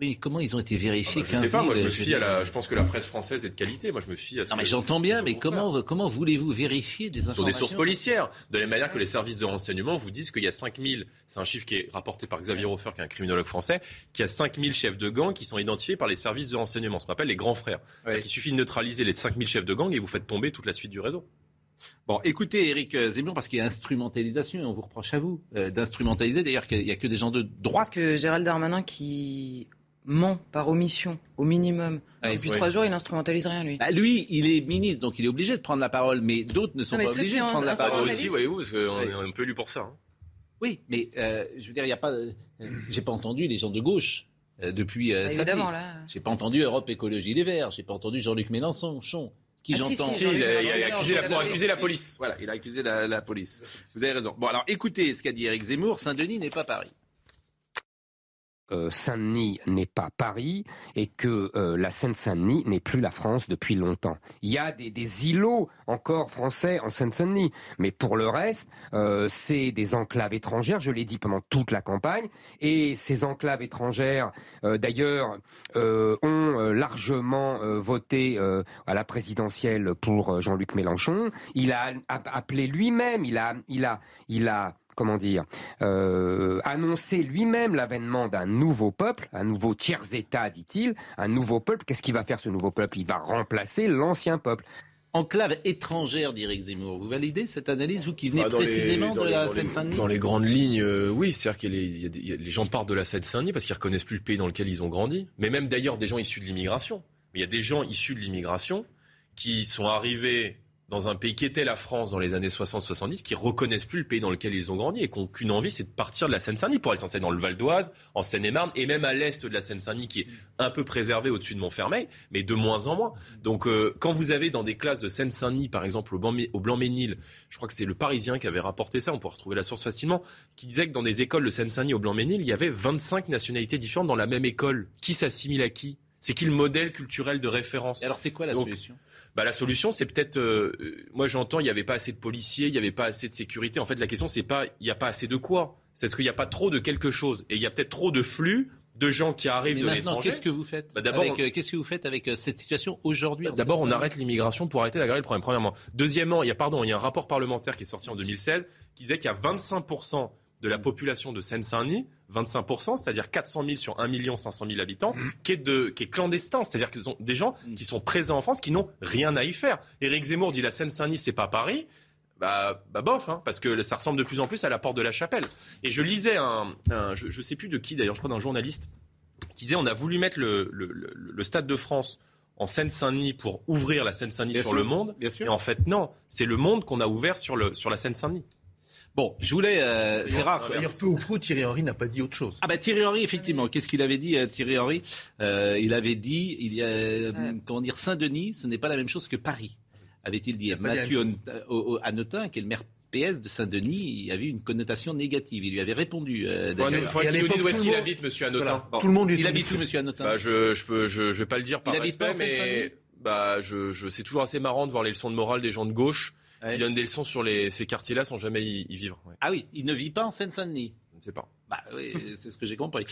Mais comment ils ont été vérifiés ah bah, Je sais pas, moi je me fie à la. Je pense que la presse française est de qualité. Moi je me fie à. non mais j'entends bien, mais comment comment voulez-vous vérifier des informations Sur des sources policières. De la même manière que les services de renseignement vous disent qu'il y a 5000, c'est un chiffre qui est rapporté par Xavier Hofer, qui est un criminologue français, qu'il y a 5000 chefs de gang qui sont identifiés par les services de renseignement, ce qu'on appelle les grands frères. Il suffit de neutraliser les 5000 chefs de gang et vous faites tomber toute la suite du réseau. Bon, écoutez, Eric Zemmour, parce qu'il y a instrumentalisation, et on vous reproche à vous euh, d'instrumentaliser. D'ailleurs, qu'il n'y a que des gens de droite. Parce que Gérald Darmanin, qui ment par omission, au minimum. Depuis trois jours, il n'instrumentalise rien, lui. Bah, lui, il est ministre, donc il est obligé de prendre la parole, mais d'autres ne sont pas obligés de prendre la parole. aussi, voyez-vous, parce qu'on est un peu lu pour ça. Hein. Oui, mais euh, je veux dire, il n'y a pas. Euh, j'ai pas entendu les gens de gauche euh, depuis. Euh, Évidemment, là. J'ai pas entendu Europe Écologie Les Verts. J'ai pas entendu Jean-Luc Mélenchon. Chon, qui ah, j'entends. Si, il, a, accusé, la, accusé la police. Voilà, il a accusé la, la police. Vous avez raison. Bon, alors écoutez ce qu'a dit Eric Zemmour. Saint-Denis n'est pas Paris. Euh, Saint-Denis n'est pas Paris et que euh, la Seine-Saint-Denis n'est plus la France depuis longtemps. Il y a des, îlots encore français en Seine-Saint-Denis, mais pour le reste, euh, c'est des enclaves étrangères, je l'ai dit pendant toute la campagne, et ces enclaves étrangères, d'ailleurs, ont largement voté à la présidentielle pour Jean-Luc Mélenchon. Il a appelé lui-même, il a, il a, il a comment dire, euh, annoncer lui-même l'avènement d'un nouveau peuple, un nouveau tiers-État, dit-il, un nouveau peuple. Qu'est-ce qu'il va faire ce nouveau peuple? Il va remplacer l'ancien peuple. Enclave étrangère d'Éric Zemmour. Vous validez cette analyse, vous qui venez ah, précisément de la Seine-Saint-Denis? Dans les grandes lignes, euh, oui. C'est-à-dire que les, gens partent de la Seine-Saint-Denis parce qu'ils reconnaissent plus le pays dans lequel ils ont grandi. Mais même d'ailleurs des gens issus de l'immigration. Mais il y a des gens issus de l'immigration qui sont arrivés dans un pays qui était la France dans les années 60-70, qui reconnaissent plus le pays dans lequel ils ont grandi et qui n'ont qu'une envie, c'est de partir de la Seine-Saint-Denis pour aller s'installer dans le Val d'Oise, en Seine-et-Marne, et même à l'est de la Seine-Saint-Denis, qui est un peu préservé au-dessus de Montfermeil, mais de moins en moins. Donc, euh, quand vous avez dans des classes de Seine-Saint-Denis, par exemple, au Blanc-Ménil, je crois que c'est le Parisien qui avait rapporté ça, on peut retrouver la source facilement, qui disait que dans des écoles de Seine-Saint-Denis au Blanc-Ménil, il y avait 25 nationalités différentes dans la même école. Qui s'assimile à qui? C'est qui le modèle culturel de référence? Alors, c'est quoi la solution? Bah, la solution, c'est peut-être. Euh, moi, j'entends, il n'y avait pas assez de policiers, il n'y avait pas assez de sécurité. En fait, la question, c'est pas, il n'y a pas assez de quoi. C'est ce qu'il n'y a pas trop de quelque chose. Et il y a peut-être trop de flux de gens qui arrivent Mais de l'étranger. Qu'est-ce que vous faites bah, D'abord, euh, qu'est-ce que vous faites avec euh, cette situation aujourd'hui bah, D'abord, on arrête l'immigration pour arrêter d'aggraver le problème. Premièrement, deuxièmement, il y a pardon, il y a un rapport parlementaire qui est sorti en 2016 qui disait qu'il y a 25 de la population de Seine-Saint-Denis, 25%, c'est-à-dire 400 000 sur 1 500 000 habitants, qui est, de, qui est clandestin. C'est-à-dire qu'ils sont des gens qui sont présents en France, qui n'ont rien à y faire. Éric Zemmour dit la Seine-Saint-Denis, c'est pas Paris. Bah, bah bof, hein, parce que ça ressemble de plus en plus à la porte de la chapelle. Et je lisais un, je ne sais plus de qui d'ailleurs, je crois d'un journaliste, qui disait on a voulu mettre le, le, le, Stade de France en Seine-Saint-Denis pour ouvrir la Seine-Saint-Denis sur le monde. Et en fait, non, c'est le monde qu'on a ouvert sur, le, sur la Seine-Saint-Denis. Bon, je voulais. Euh, c'est rare. Dire peu ou prou, Thierry Henry n'a pas dit autre chose. Ah bah Thierry Henry, effectivement. Qu'est-ce qu'il avait dit, euh, Thierry Henry? Euh, Il avait dit, il y a, comment dire, Saint-Denis, ce n'est pas la même chose que Paris, avait-il dit. Mathieu Annotin, qui est le maire PS de Saint-Denis, il avait une connotation négative. Il lui avait répondu. Euh, il faut qu'il nous dise où est-ce qu'il habite, Monsieur Annotin. Tout le monde. Il habite où, Monsieur Annotin bah, Je je peux je, je vais pas le dire par il respect, mais bah je, je c'est toujours assez marrant de voir les leçons de morale des gens de gauche il donne des leçons sur les, ces quartiers-là sans jamais y, vivre. Ah oui, il ne vit pas en Seine-Saint-Denis. Je ne sais pas. Bah oui, [LAUGHS] c'est ce que j'ai compris.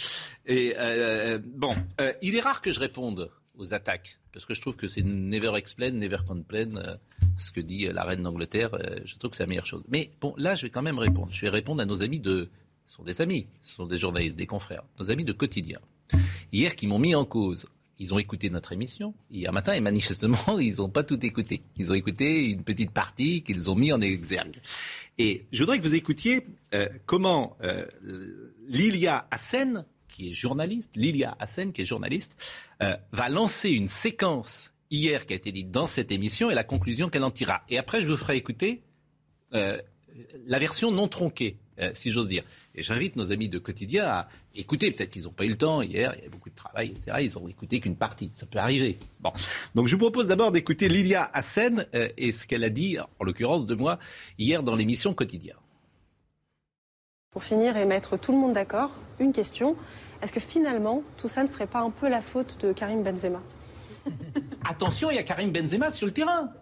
Et euh, bon, euh, il est rare que je réponde aux attaques parce que je trouve que c'est never explain, never complain. Euh, ce que dit la reine d'Angleterre, je trouve que c'est la meilleure chose. Mais bon, là, je vais quand même répondre. Je vais répondre à nos amis de, ce sont des amis, ce sont des journalistes, des confrères, nos amis de quotidien. Hier, qui m'ont mis en cause ils ont écouté notre émission hier matin et manifestement, [LAUGHS] ils n'ont pas tout écouté. Ils ont écouté une petite partie qu'ils ont mis en exergue. Et je voudrais que vous écoutiez euh, comment euh, Lilia Hassen, qui est journaliste, Lilia Hassen, qui est journaliste, euh, va lancer une séquence hier qui a été dite dans cette émission et la conclusion qu'elle en tirera. Et après, je vous ferai écouter la version non tronquée, si j'ose dire. Et j'invite nos amis de quotidien à écouter. Peut-être qu'ils n'ont pas eu le temps hier, il y avait beaucoup de travail, etc. Ils ont écouté qu'une partie. Ça peut arriver. Bon. Donc je vous propose d'abord d'écouter Lilia Hassen euh, et ce qu'elle a dit, en l'occurrence de moi, hier dans l'émission Quotidien. Pour finir et mettre tout le monde d'accord, une question. Est-ce que finalement, tout ça ne serait pas un peu la faute de Karim Benzema? Attention, il y a Karim Benzema sur le terrain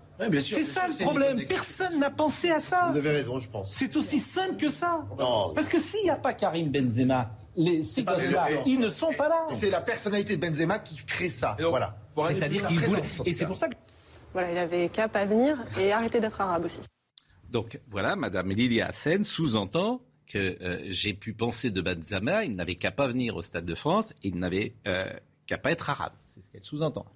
c'est ça le problème. Personne n'a pensé à ça. Vous avez raison, je pense. C'est aussi simple que ça. Parce que s'il n'y a pas Karim Benzema, les, ces gosses-là, ils ne sont pas là. C'est la personnalité de Benzema qui crée ça. voilà. C'est-à-dire qu'il voulait. Et c'est pour ça que. Voilà, il avait cap à venir et arrêter d'être arabe aussi. Donc voilà, Madame Lilia Hassen sous-entend que euh, j'ai pu penser de Benzema, il n'avait qu'à pas venir au Stade de France, il n'avait euh, qu'à pas être arabe. C'est ce qu'elle sous-entend.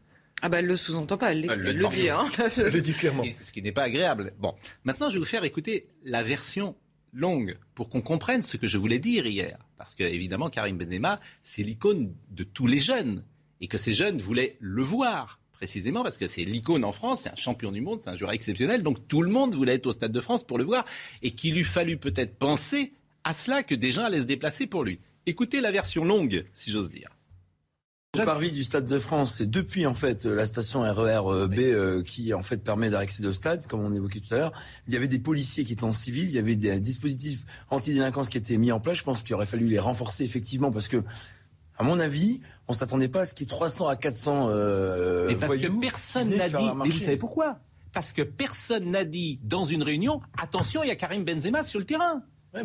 Ah bah elle le sous-entend pas, elle, le, dit. Hein. Elle le dit clairement. Ce qui n'est pas agréable. Bon, maintenant je vais vous faire écouter la version longue pour qu'on comprenne ce que je voulais dire hier. Parce que évidemment Karim Benzema, c'est l'icône de tous les jeunes et que ces jeunes voulaient le voir précisément parce que c'est l'icône en France, c'est un champion du monde, c'est un joueur exceptionnel, donc tout le monde voulait être au Stade de France pour le voir et qu'il eût fallu peut-être penser à cela que des gens allaient se déplacer pour lui. Écoutez la version longue, si j'ose dire. Le parvis du Stade de France, c'est depuis en fait la station RER e B euh, qui en fait permet d'accéder au stade, comme on évoquait tout à l'heure. Il y avait des policiers qui étaient en civil, il y avait des dispositifs anti-délinquance qui étaient mis en place. Je pense qu'il aurait fallu les renforcer effectivement parce que, à mon avis, on s'attendait pas à ce qu'il y ait 300 à 400 euh, Mais parce que personne n'a dit. Mais vous savez pourquoi? Parce que personne n'a dit dans une réunion attention, il y a Karim Benzema sur le terrain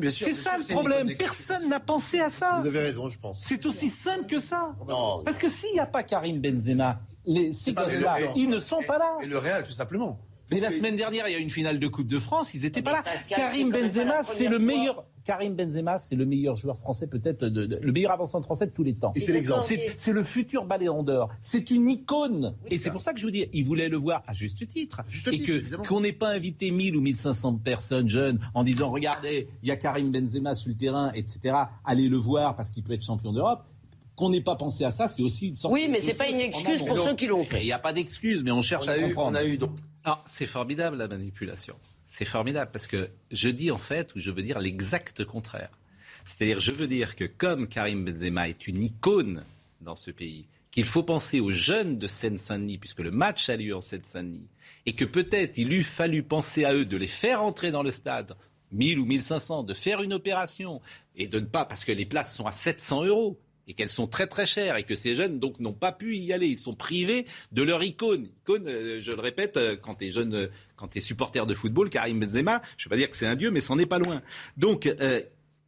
c'est ça le problème. Personne n'a pensé à ça. Vous avez raison, je pense. C'est aussi simple que ça. Parce que s'il n'y a pas Karim Benzema, les, ces gosses-là, ils ne sont pas là. Et le Real, tout simplement. Mais la semaine dernière, il y a eu une finale de Coupe de France, ils n'étaient pas là. Karim Benzema, c'est le meilleur. Karim Benzema, c'est le meilleur joueur français, peut-être le meilleur avancement français de tous les temps. Et c'est l'exemple. C'est le futur Ballon d'Or. C'est une icône. et c'est pour ça que je vous dis, il voulait le voir à juste titre. et que qu'on n'ait pas invité 1000 ou 1500 personnes jeunes en disant, regardez, il y a Karim Benzema sur le terrain, etc. Allez le voir parce qu'il peut être champion d'Europe qu'on n'ait pas pensé à ça, c'est aussi une sorte Oui, mais c'est pas une excuse pour ceux qui l'ont fait. Il n'y a pas d'excuse, mais on cherche à comprendre. On a eu Ah, c'est formidable la manipulation. C'est formidable parce que je dis en fait, ou je veux dire l'exact contraire. C'est-à-dire, je veux dire que comme Karim Benzema est une icône dans ce pays, qu'il faut penser aux jeunes de Seine-Saint-Denis, puisque le match a lieu en Seine-Saint-Denis, et que peut-être il eût fallu penser à eux de les faire entrer dans le stade 1000 ou 1500, de faire une opération et de ne pas, parce que les places sont à 700 euros et qu'elles sont très très chères et que ces jeunes donc n'ont pas pu y aller. Ils sont privés de leur icône. Icône, euh, je le répète, euh, quand tu es jeune, euh, quand tu es supporter de football, Karim Benzema, je ne vais pas dire que c'est un dieu, mais c'en est pas loin. Donc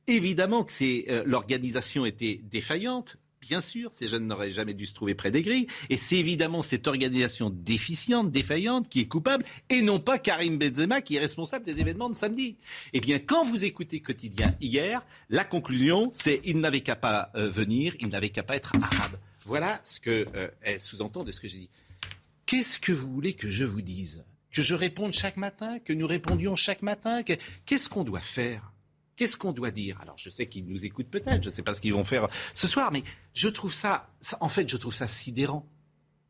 évidemment que l'organisation était défaillante. Bien sûr, ces jeunes n'auraient jamais dû se trouver près des grilles. Et c'est évidemment cette organisation déficiente, défaillante, qui est coupable, et non pas Karim Benzema qui est responsable des événements de samedi. Eh bien, quand vous écoutez Quotidien hier, la conclusion, c'est il n'avait qu'à pas euh, venir, il n'avait qu'à pas être arabe. Voilà ce que euh, sous-entend de ce que j'ai dit. Qu'est-ce que vous voulez que je vous dise? Que je réponde chaque matin? Que nous répondions chaque matin? Qu'est-ce qu'on doit faire? Qu'est-ce qu'on doit dire? Alors, je sais qu'ils nous écoutent peut-être, je ne sais pas ce qu'ils vont faire ce soir, mais je trouve ça, en fait, je trouve ça sidérant,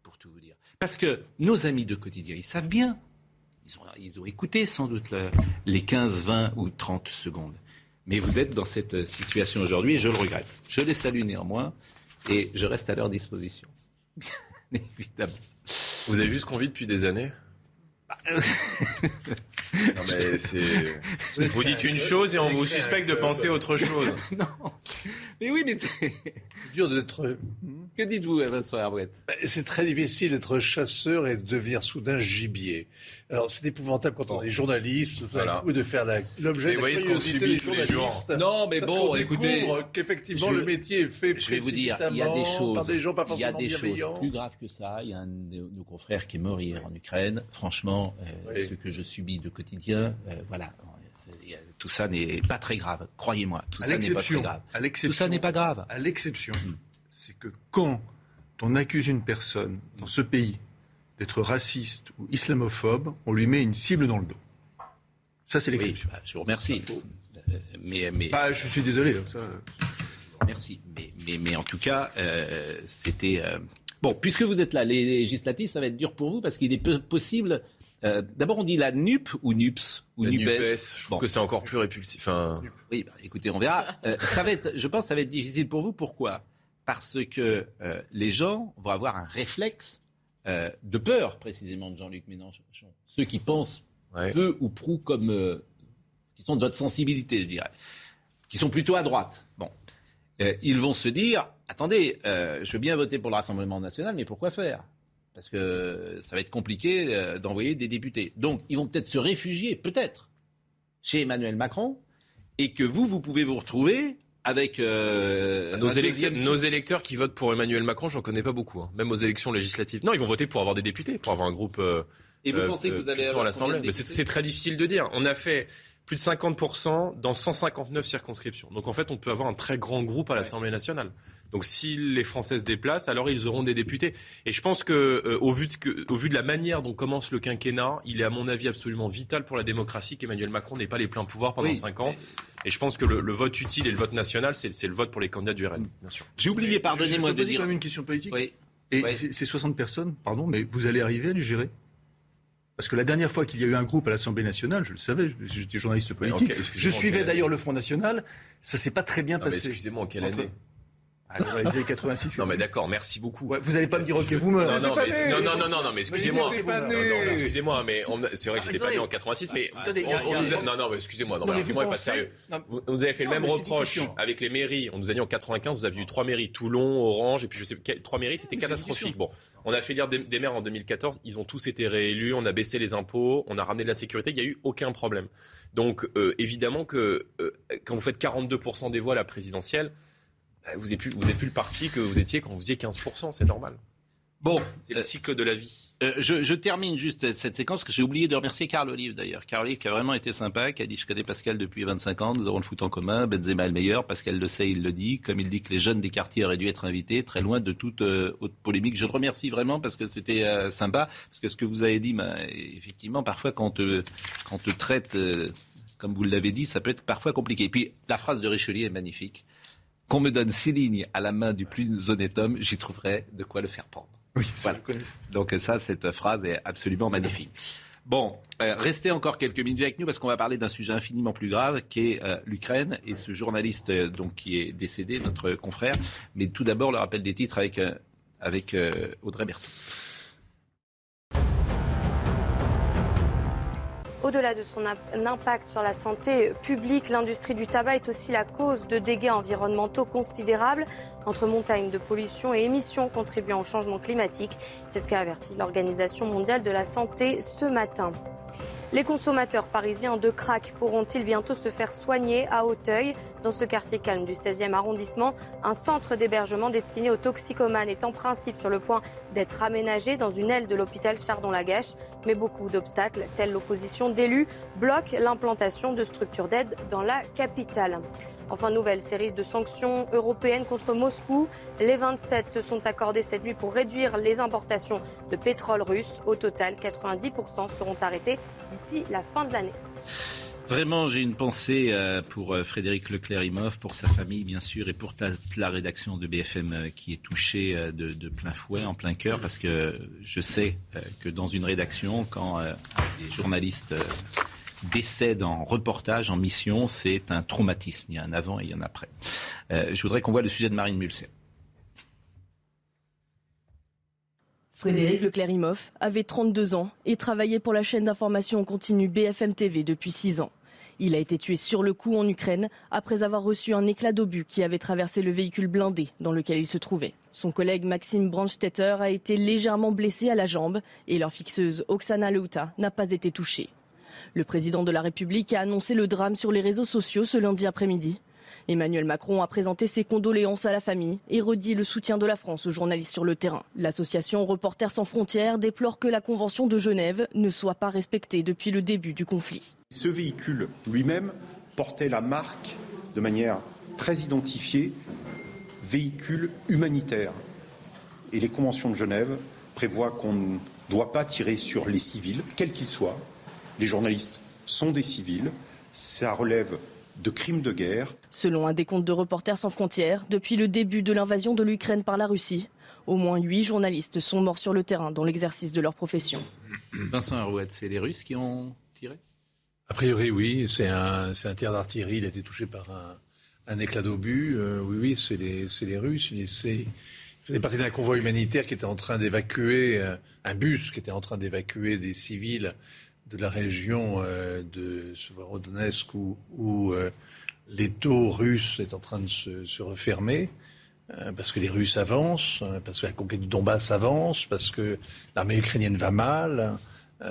pour tout vous dire. Parce que nos amis de quotidien, ils savent bien. Ils ont, ils ont écouté sans doute les 15, 20 ou 30 secondes. Mais vous êtes dans cette situation aujourd'hui et je le regrette. Je les salue néanmoins et je reste à leur disposition. [LAUGHS] Évidemment. Vous avez vu ce qu'on vit depuis des années? [LAUGHS] non mais c'est. Vous dites une chose et on vous suspecte de penser autre chose. [LAUGHS] non. Mais oui, mais c'est dur d'être. Que dites-vous, Vincent Herbret? Bah, C'est très difficile d'être chasseur et de devenir soudain gibier. Alors c'est épouvantable quand on est journaliste, coup de faire l'objet de voyez ce qu'on subit tous les jours. Non, mais bon, écoutez, qu'effectivement le métier est fait. Je vais vous dire, il y a des choses, par des gens pas il y a des choses plus graves que ça. Il y a un de nos confrères qui est mort hier en Ukraine. Franchement, euh, ce que je subis de quotidien, euh, voilà, tout ça n'est pas très grave. Croyez-moi, tout ça n'est pas très grave. Tout ça n'est pas grave. À l'exception, c'est que quand on accuse une personne dans ce pays d'être raciste ou islamophobe, on lui met une cible dans le dos. Ça, c'est l'exception. Bah, je vous remercie. Euh, mais, mais... Bah, je suis désolé. Hein, ça... Merci. Mais, mais, mais, en tout cas, euh, c'était. Bon, puisque vous êtes là, les législatives, ça va être dur pour vous parce qu'il est possible euh, d'abord, on dit la NUP ou NUPS ou NUPES. je trouve que c'est encore plus répulsif. Oui, bah, écoutez, on verra. Euh, ça va être, je pense que ça va être difficile pour vous. Pourquoi? Parce que euh, les gens vont avoir un réflexe de peur, précisément, de Jean-Luc Mélenchon. Ceux qui pensent peu ou prou comme. qui sont de votre sensibilité, je dirais. Qui sont plutôt à droite. Bon. ils vont se dire attendez, je veux bien voter pour le Rassemblement national, mais pourquoi faire? Parce que ça va être compliqué euh, d'envoyer des députés. Donc, ils vont peut-être se réfugier, peut-être, chez Emmanuel Macron, et que vous, vous pouvez vous retrouver avec euh, nos, électeurs, nos, électeurs, qui votent pour Emmanuel Macron, j'en connais pas beaucoup, hein. même aux élections législatives. Non, ils vont voter pour avoir des députés, pour avoir un groupe. Euh, et vous pensez que vous allez à l'Assemblée C'est très difficile de dire. On a fait plus de 50% dans 159 circonscriptions. Donc en fait, on peut avoir un très grand groupe à l'Assemblée nationale. Donc si les Français se déplacent, alors ils auront des députés. Et je pense que, euh, au, vu de que au vu de la manière dont commence le quinquennat, il est à mon avis absolument vital pour la démocratie qu'Emmanuel Macron n'ait pas les pleins pouvoirs pendant 5 ans. Et je pense que le, vote utile et le vote national, c'est le vote pour les candidats du RN, bien sûr. J'ai oublié, pardonnez-moi de dire... quand même une question politique. Oui. Et ces 60 personnes, pardon, mais vous allez arriver à les gérer? Parce que la dernière fois qu'il y a eu un groupe à l'Assemblée nationale, je le savais, j'étais journaliste politique, je suivais d'ailleurs le Front National, ça s'est pas très bien passé. Excusez-moi, en quelle année ah, les années 86. Non mais d'accord, merci beaucoup. vous n'allez pas me dire ok boomer. Non non, mais, non non non non mais excusez-moi. Excusez-moi mais c'est vrai que j'étais pas né en 86 mais non non mais excusez-moi non, mais moi pas sérieux. Vous, vous avez fait le même reproche avec les mairies. On nous a dit en 95 vous aviez eu trois mairies Toulon, Orange et puis je sais trois mairies c'était catastrophique. Bon, on a fait lire des maires en 2014, ils ont tous été réélus, on a baissé les impôts, on a ramené de la sécurité, il y a eu aucun problème. Donc euh, évidemment que euh, quand vous faites 42 des voix à la présidentielle vous n'êtes plus, plus, le parti que vous étiez quand vous faisiez 15%, c'est normal. Bon, c'est le euh, cycle de la vie. Euh, je, termine juste cette séquence que j'ai oublié de remercier Carl Olive d'ailleurs. Carl Olive qui a vraiment été sympa, qui a dit je connais Pascal depuis 25 ans, nous avons le foot en commun, Benzema est le meilleur, Pascal le sait, il le dit, comme il dit que les jeunes des quartiers auraient dû être invités, très loin de toute haute polémique. Je le remercie vraiment parce que c'était sympa, parce que ce que vous avez dit, bah, effectivement, parfois quand, quand on te traite, comme vous l'avez dit, ça peut être parfois compliqué. Et puis la phrase de Richelieu est magnifique. Qu'on me donne six lignes à la main du plus honnête homme, j'y trouverai de quoi le faire prendre. Oui, ça voilà. Donc ça, cette phrase est absolument magnifique. Bon, euh, restez encore quelques minutes avec nous parce qu'on va parler d'un sujet infiniment plus grave qui est euh, l'Ukraine et ce journaliste euh, donc qui est décédé, notre confrère. Mais tout d'abord, le rappel des titres avec, avec Audrey Berthaud. Au-delà de son impact sur la santé publique, l'industrie du tabac est aussi la cause de dégâts environnementaux considérables entre montagnes de pollution et émissions contribuant au changement climatique. C'est ce qu'a averti l'Organisation mondiale de la santé ce matin. Les consommateurs parisiens de crack pourront-ils bientôt se faire soigner à Auteuil Dans ce quartier calme du 16e arrondissement, un centre d'hébergement destiné aux toxicomanes est en principe sur le point d'être aménagé dans une aile de l'hôpital Chardon-Lagache. Mais beaucoup d'obstacles, tels l'opposition d'élus, bloquent l'implantation de structures d'aide dans la capitale. Enfin, nouvelle série de sanctions européennes contre Moscou. Les 27 se sont accordés cette nuit pour réduire les importations de pétrole russe. Au total, 90% seront arrêtés d'ici la fin de l'année. Vraiment, j'ai une pensée euh, pour euh, Frédéric Leclerc-Imov, pour sa famille, bien sûr, et pour toute la rédaction de BFM euh, qui est touchée de, plein fouet, en plein cœur, parce que je sais que dans une rédaction, quand les journalistes décèdent en reportage, en mission, c'est un traumatisme. Il y a un avant et il y a un après. Euh, je voudrais qu'on voit le sujet de Marine Mulser. Frédéric Leclerc-Imhoff avait 32 ans et travaillait pour la chaîne d'information en continu BFM TV depuis 6 ans. Il a été tué sur le coup en Ukraine après avoir reçu un éclat d'obus qui avait traversé le véhicule blindé dans lequel il se trouvait. Son collègue Maxime Brandstetter a été légèrement blessé à la jambe et leur fixeuse Oksana Leuta n'a pas été touchée. Le président de la République a annoncé le drame sur les réseaux sociaux ce lundi après-midi. Emmanuel Macron a présenté ses condoléances à la famille et redit le soutien de la France aux journalistes sur le terrain. L'association Reporters sans frontières déplore que la Convention de Genève ne soit pas respectée depuis le début du conflit. Ce véhicule lui-même portait la marque de manière très identifiée véhicule humanitaire. Et les conventions de Genève prévoient qu'on ne doit pas tirer sur les civils, quels qu'ils soient, les journalistes sont des civils. Ça relève de crimes de guerre. Selon un décompte de Reporters sans frontières, depuis le début de l'invasion de l'Ukraine par la Russie, au moins huit journalistes sont morts sur le terrain dans l'exercice de leur profession. Vincent Arouette, c'est les Russes qui ont tiré? A priori, oui. C'est un, un tir d'artillerie. Il a été touché par un, éclat d'obus. Euh, oui, oui, c'est les, les, Russes. Il faisait partie d'un convoi humanitaire qui était en train d'évacuer, euh, un bus qui était en train d'évacuer des civils de la région euh, de Severodonetsk où, où euh, l'étau russe est en train de se, refermer, euh, parce que les Russes avancent, parce que la conquête du Donbass avance, parce que l'armée ukrainienne va mal. vous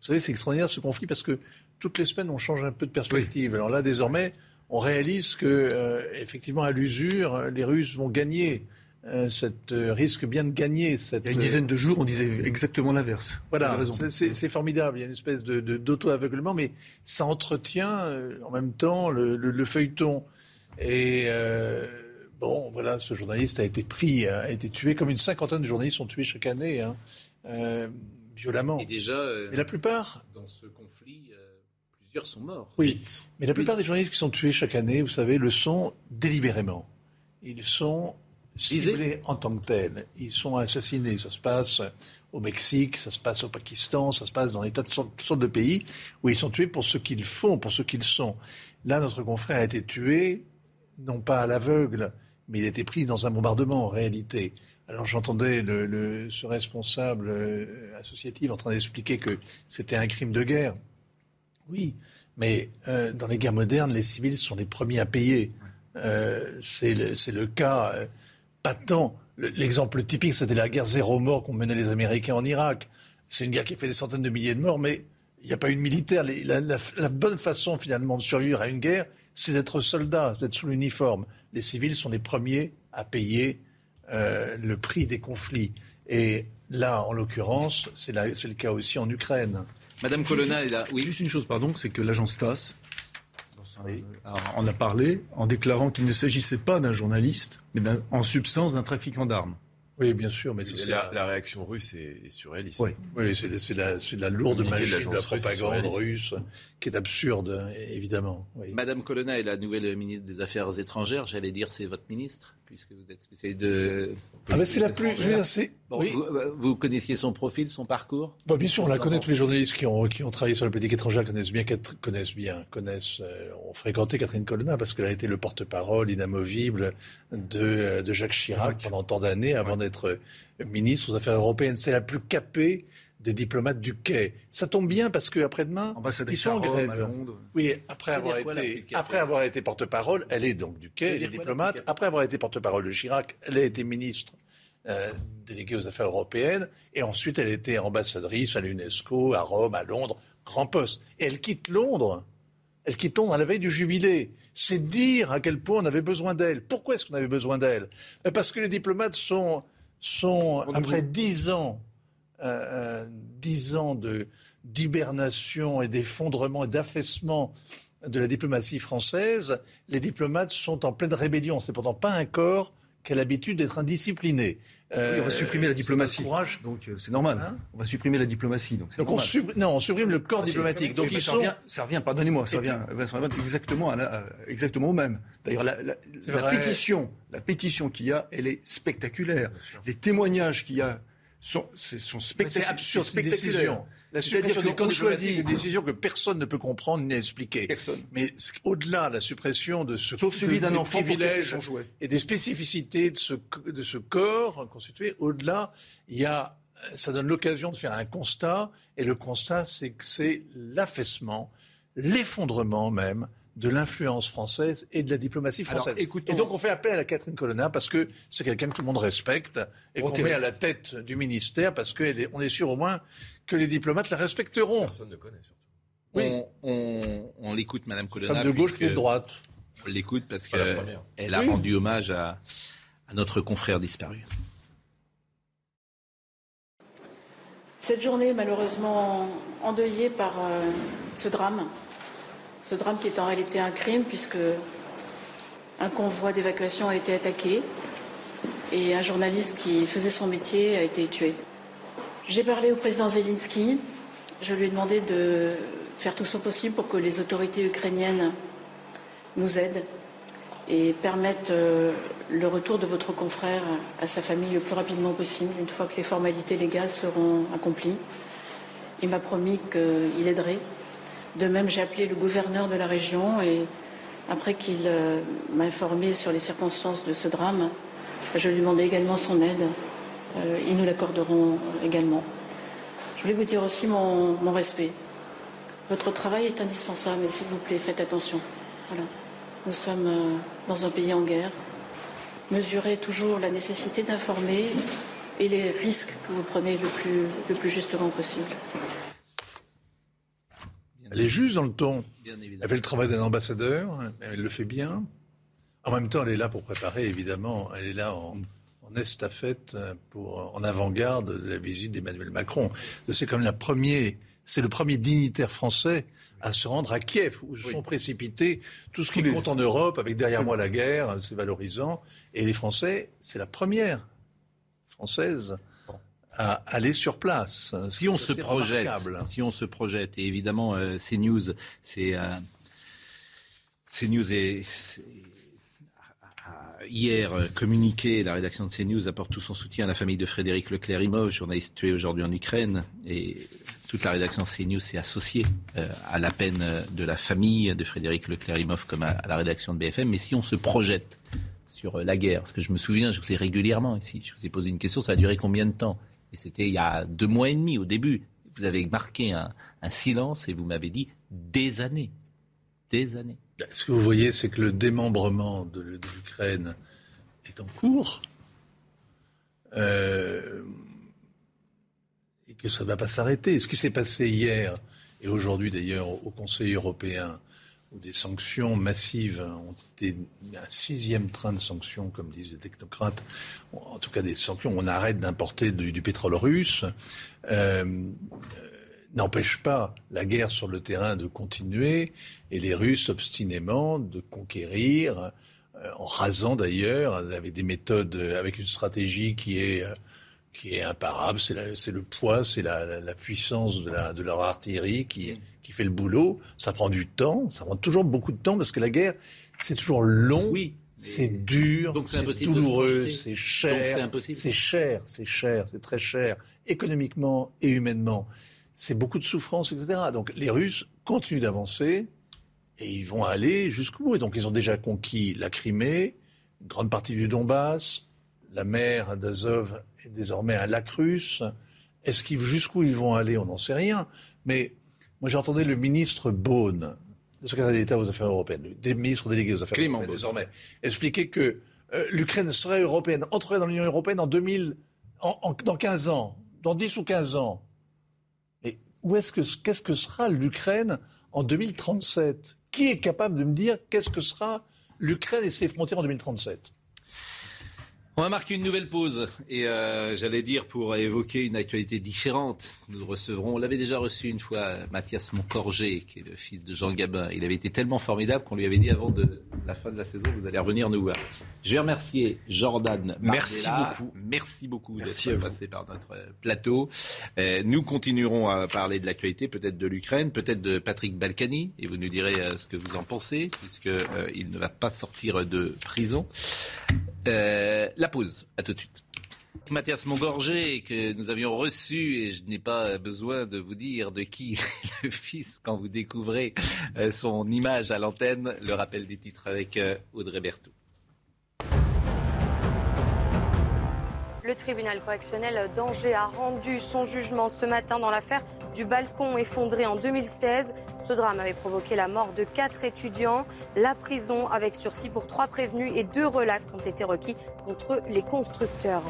savez, c'est extraordinaire ce conflit parce que toutes les semaines on change un peu de perspective. Alors là, désormais, on réalise que effectivement à l'usure, les Russes vont gagner. Euh, cette, euh, risque bien de gagner. Cette, Il y a une dizaine de jours, on disait exactement l'inverse. Voilà, c'est formidable. Il y a une espèce d'auto-aveuglement, mais ça entretient euh, en même temps le, feuilleton. Et bon, voilà, ce journaliste a été pris, a été tué, comme une cinquantaine de journalistes sont tués chaque année, hein, violemment. Et déjà, et la plupart dans ce conflit, plusieurs sont morts. Oui, mais la plupart des journalistes qui sont tués chaque année, vous savez, le sont délibérément. Ils sont ciblés en tant que tels. Ils sont assassinés. Ça se passe au Mexique, ça se passe au Pakistan, ça se passe dans des tas de sortes, de pays où ils sont tués pour ce qu'ils font, pour ce qu'ils sont. Là, notre confrère a été tué, non pas à l'aveugle, mais il a été pris dans un bombardement en réalité. Alors j'entendais ce responsable euh, associatif en train d'expliquer que c'était un crime de guerre. Oui, mais euh, dans les guerres modernes, les civils sont les premiers à payer. Euh, c'est le, cas pas tant. L'exemple typique, c'était la guerre zéro mort qu'ont menée les Américains en Irak. C'est une guerre qui a fait des centaines de milliers de morts, mais il n'y a pas une militaire. La, bonne façon, finalement, de survivre à une guerre, c'est d'être soldat, d'être sous l'uniforme. Les civils sont les premiers à payer euh, le prix des conflits. Et là, en l'occurrence, c'est le cas aussi en Ukraine. Madame Colonna est là. Oui. Juste une chose, pardon, c'est que l'agence TASS on a parlé en déclarant qu'il ne s'agissait pas d'un journaliste, mais en substance d'un trafiquant d'armes. Oui, bien sûr, mais c'est la, la, réaction russe est, surréaliste. Oui, oui c'est la, la, lourde magie de la propagande russe qui est absurde, évidemment. Madame Colonna est la nouvelle ministre des Affaires étrangères. J'allais dire, c'est votre ministre, puisque vous êtes spécialiste de. Ah ben c'est la plus. Oui. vous, connaissiez son profil, son parcours? Bon, Bien sûr, on la connaît. Tous les journalistes qui ont, qui ont travaillé sur la politique étrangère connaissent bien, connaissent bien, connaissent, euh, ont fréquenté Catherine Colonna parce qu'elle a été le porte-parole inamovible de, de Jacques Chirac pendant tant d'années avant d'être ministre aux Affaires européennes. C'est la plus capée des diplomates du quai. Ça tombe bien parce qu'après-demain, ils sont en grève. Oui, après avoir, été, après avoir été porte-parole, elle est donc du quai, elle est diplomate. Après avoir été porte-parole de Chirac, elle a été ministre euh, déléguée aux affaires européennes. Et ensuite, elle était ambassadrice à l'UNESCO, à Rome, à Londres, grand poste. Et elle quitte Londres. Elle quitte Londres à la veille du jubilé. C'est dire à quel point on avait besoin d'elle. Pourquoi est-ce qu'on avait besoin d'elle? Parce que les diplomates sont, sont après dix ans euh, dix ans d'hibernation et d'effondrement et d'affaissement de la diplomatie française, les diplomates sont en pleine rébellion. C'est pourtant pas un corps qui a l'habitude d'être indiscipliné. Euh, on va supprimer la diplomatie. Donc euh, c'est normal. Hein on va supprimer la diplomatie. Donc, on, non, on supprime le corps diplomatique. Donc ça, revient, ça, revient, pardonnez-moi, ça revient, exactement, à exactement au même. D'ailleurs, la, pétition, la pétition qu'il y a, elle est spectaculaire. Les témoignages qu'il y a sont, sont spectaculaires. C'est absurde, décision. La suppression des camps choisit une décision que personne ne peut comprendre ni expliquer. Personne. Mais au-delà de la suppression de ce Sauf celui d'un enfant privilège et des spécificités de ce, de ce corps constitué, au-delà, il y a, ça donne l'occasion de faire un constat. Et le constat, c'est que c'est l'affaissement, l'effondrement même de l'influence française et de la diplomatie française. et donc on fait appel à Catherine Colonna parce que c'est quelqu'un que tout le monde respecte et qu'on met à la tête du ministère parce qu'on est, est sûr au moins que les diplomates la respecteront. Personne ne connaît surtout. Oui. On, l'écoute, Madame Colonna. Femme de gauche et de droite. On l'écoute parce qu'elle a rendu hommage à, notre confrère disparu. Cette journée est malheureusement endeuillée par euh, ce drame ce drame qui est en réalité un crime puisque un convoi d'évacuation a été attaqué et un journaliste qui faisait son métier a été tué. J'ai parlé au président Zelensky. Je lui ai demandé de faire tout son possible pour que les autorités ukrainiennes nous aident et permettent euh, le retour de votre confrère à sa famille le plus rapidement possible, une fois que les formalités légales seront accomplies. Il m'a promis qu'il aiderait de même, j'ai appelé le gouverneur de la région et après qu'il euh, m'a informé sur les circonstances de ce drame, je lui demandais également son aide. Euh, ils nous l'accorderont également. Je voulais vous dire aussi mon, respect. Votre travail est indispensable, mais s'il vous plaît, faites attention. Nous sommes euh, dans un pays en guerre. Mesurez toujours la nécessité d'informer et les risques que vous prenez le plus, le plus justement possible. Elle est juste dans le ton. Elle fait le travail d'un ambassadeur, elle le fait bien. En même temps, elle est là pour préparer, évidemment, elle est là en, estafette, pour, en avant-garde de la visite d'Emmanuel Macron. C'est comme la première, c'est le premier dignitaire français à se rendre à Kiev, où sont précipités tout ce qui compte en Europe, avec derrière moi la guerre, c'est valorisant. Et les Français, c'est la première française à aller sur place. Si on se projette, si on se projette, et évidemment euh, CNews, c'est euh, CNews est, hier euh, communiqué, la rédaction de CNews apporte tout son soutien à la famille de Frédéric Leclerc-Imov, journaliste tué aujourd'hui en Ukraine, et toute la rédaction de CNews s'est associée à la peine de la famille de Frédéric Leclerc-Imov comme à, la rédaction de BFM. Mais si on se projette sur la guerre, parce que je me souviens, je vous ai régulièrement ici, je vous ai posé une question, ça a duré combien de temps? Et c'était il y a deux mois et demi au début. Vous avez marqué un, silence et vous m'avez dit des années. Des années. Ce que vous voyez, c'est que le démembrement de, l'Ukraine est en cours. Euh, et que ça ne va pas s'arrêter. Ce qui s'est passé hier et aujourd'hui d'ailleurs au Conseil européen, où des sanctions massives ont été un sixième train de sanctions, comme disent les technocrates, en tout cas des sanctions, on arrête d'importer du, pétrole russe, euh, n'empêche pas la guerre sur le terrain de continuer et les Russes obstinément de conquérir en rasant d'ailleurs, avec des méthodes, avec une stratégie qui est qui est imparable. C'est le poids, c'est la, puissance de, la, de leur artillerie qui, qui fait le boulot. Ça prend du temps, ça prend toujours beaucoup de temps parce que la guerre, c'est toujours long. Oui. C'est dur, c'est douloureux, c'est cher, c'est cher, c'est cher, c'est très cher, économiquement et humainement. C'est beaucoup de souffrance, etc. Donc les Russes continuent d'avancer et ils vont aller jusqu'au bout. Et donc ils ont déjà conquis la Crimée, une grande partie du Donbass, la mer d'Azov est désormais un lac russe. Est-ce qu'ils jusqu'où ils vont aller On n'en sait rien. Mais moi, j'entendais le ministre Beaune, le secrétaire d'État aux Affaires européennes, le ministre délégué aux Affaires européennes désormais, expliquer que euh, l'Ukraine serait européenne, entrerait dans l'Union européenne en 2000, dans 15 ans, dans 10 ou 15 ans. Mais où est-ce que qu'est-ce que sera l'Ukraine en 2037 Qui est capable de me dire qu'est-ce que sera l'Ukraine et ses frontières en 2037 on va marquer une nouvelle pause et euh, j'allais dire pour évoquer une actualité différente. Nous recevrons, on l'avait déjà reçu une fois, Mathias Moncorgé, qui est le fils de Jean Gabin. Il avait été tellement formidable qu'on lui avait dit avant de la fin de la saison, vous allez revenir nous voir. Je vais remercier Jordan. Merci beaucoup. Merci beaucoup d'être passé par notre plateau. Euh, nous continuerons à parler de l'actualité, peut-être de l'Ukraine, peut-être de Patrick Balkany, et vous nous direz euh, ce que vous en pensez, puisque il ne va pas sortir de prison. Euh, la pause, à tout de suite. Mathias Mongorgé, que nous avions reçu, et je n'ai pas besoin de vous dire de qui [LAUGHS] le fils quand vous découvrez euh, son image à l'antenne, le rappel des titres avec euh, Audrey Berthaud. Le tribunal correctionnel d'Angers a rendu son jugement ce matin dans l'affaire du balcon effondré en 2016. Ce drame avait provoqué la mort de quatre étudiants. La prison avec sursis pour trois prévenus et deux relax ont été requis contre les constructeurs.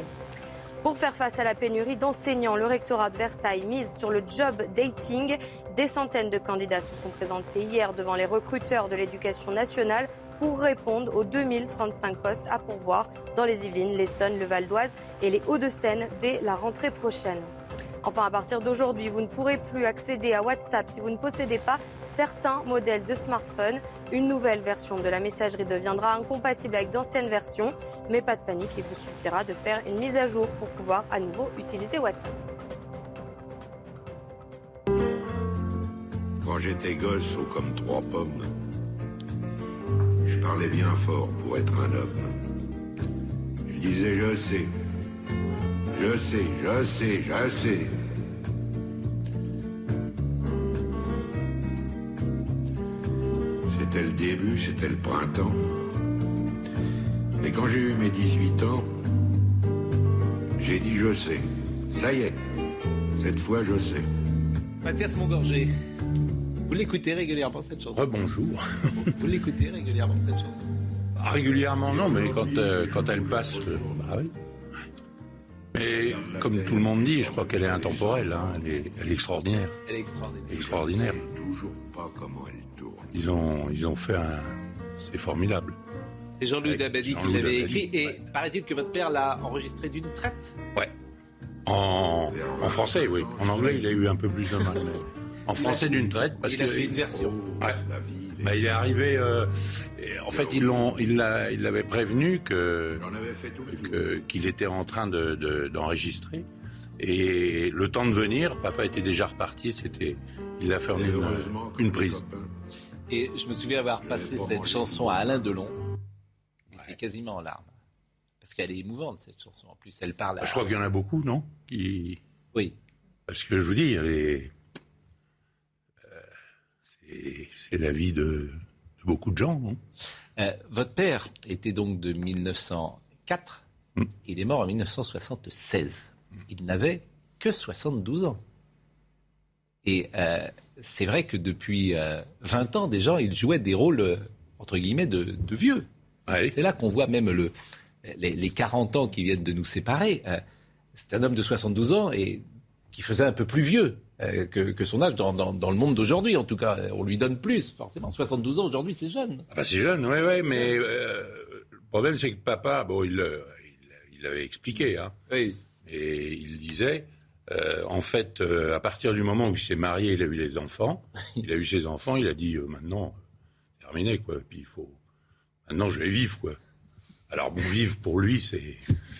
Pour faire face à la pénurie d'enseignants, le rectorat de Versailles mise sur le job dating. Des centaines de candidats se sont présentés hier devant les recruteurs de l'éducation nationale pour répondre aux 2035 postes à pourvoir dans les Yvelines, l'Essonne, le Val d'Oise et les Hauts-de-Seine dès la rentrée prochaine. Enfin, à partir d'aujourd'hui, vous ne pourrez plus accéder à WhatsApp si vous ne possédez pas certains modèles de smartphone. Une nouvelle version de la messagerie deviendra incompatible avec d'anciennes versions. Mais pas de panique, il vous suffira de faire une mise à jour pour pouvoir à nouveau utiliser WhatsApp. Quand j'étais gosse, ou comme trois pommes, parlais bien fort pour être un homme. Je disais je sais, je sais, je sais, je sais. C'était le début, c'était le printemps. Mais quand j'ai eu mes 18 ans, j'ai dit je sais. Ça y est, cette fois je sais. Mathias Mongorgé, vous l'écoutez régulièrement cette chanson Rebonjour. [LAUGHS] Vous l'écoutez régulièrement cette chanson ah, Régulièrement non, mais quand, euh, quand elle passe, euh, bah oui. Mais comme tout le monde dit, je crois qu'elle est intemporelle. Hein. Elle, est, extraordinaire. Elle est extraordinaire. extraordinaire. toujours pas comment elle tourne. Ils ont, ils ont fait un. C'est formidable. C'est Jean-Louis Dabadi qui l'avait écrit. Et paraît-il que votre père l'a enregistré d'une traite? Ouais. En, en, français, oui. En anglais, il a eu un peu plus de mal. En français, d'une traite. Parce il a fait une version. Ouais. Bah, il est arrivé. Euh, en fait, ils l'ont, il l'avait prévenu que, qu'il était en train d'enregistrer. et le temps de venir, papa était déjà reparti. C'était, il a fait une, une prise. Et je me souviens avoir passé cette chanson à Alain Delon. Il était quasiment en larmes. Parce qu'elle est émouvante, cette chanson. En plus, elle parle. Je crois qu'il y en a beaucoup, non? Qui... Oui. Parce que je vous dis, elle est c'est la vie de, beaucoup de gens. Euh, votre père était donc de 1904. Hmm. Il est mort en 1976. Il n'avait que 72 ans. Et euh, c'est vrai que depuis 20 euh, ans, déjà, il jouait des rôles, entre guillemets, de, vieux. C'est là qu'on voit même le, les, 40 ans qui viennent de nous séparer. c'est un homme de 72 ans et qui faisait un peu plus vieux. Euh, que, son âge dans, le monde d'aujourd'hui, en tout cas. On lui donne plus, forcément. 72 ans aujourd'hui, c'est jeune. Ah bah c'est jeune, oui, oui, mais euh, le problème, c'est que papa, bon, il, euh, il, avait expliqué, hein, et il disait, en fait, à partir du moment où il s'est marié, il a eu les enfants, [LAUGHS] il a eu ses enfants, il a dit, maintenant, terminé, quoi, puis il faut... Maintenant, je vais vivre, quoi. Alors, bon, vivre pour lui,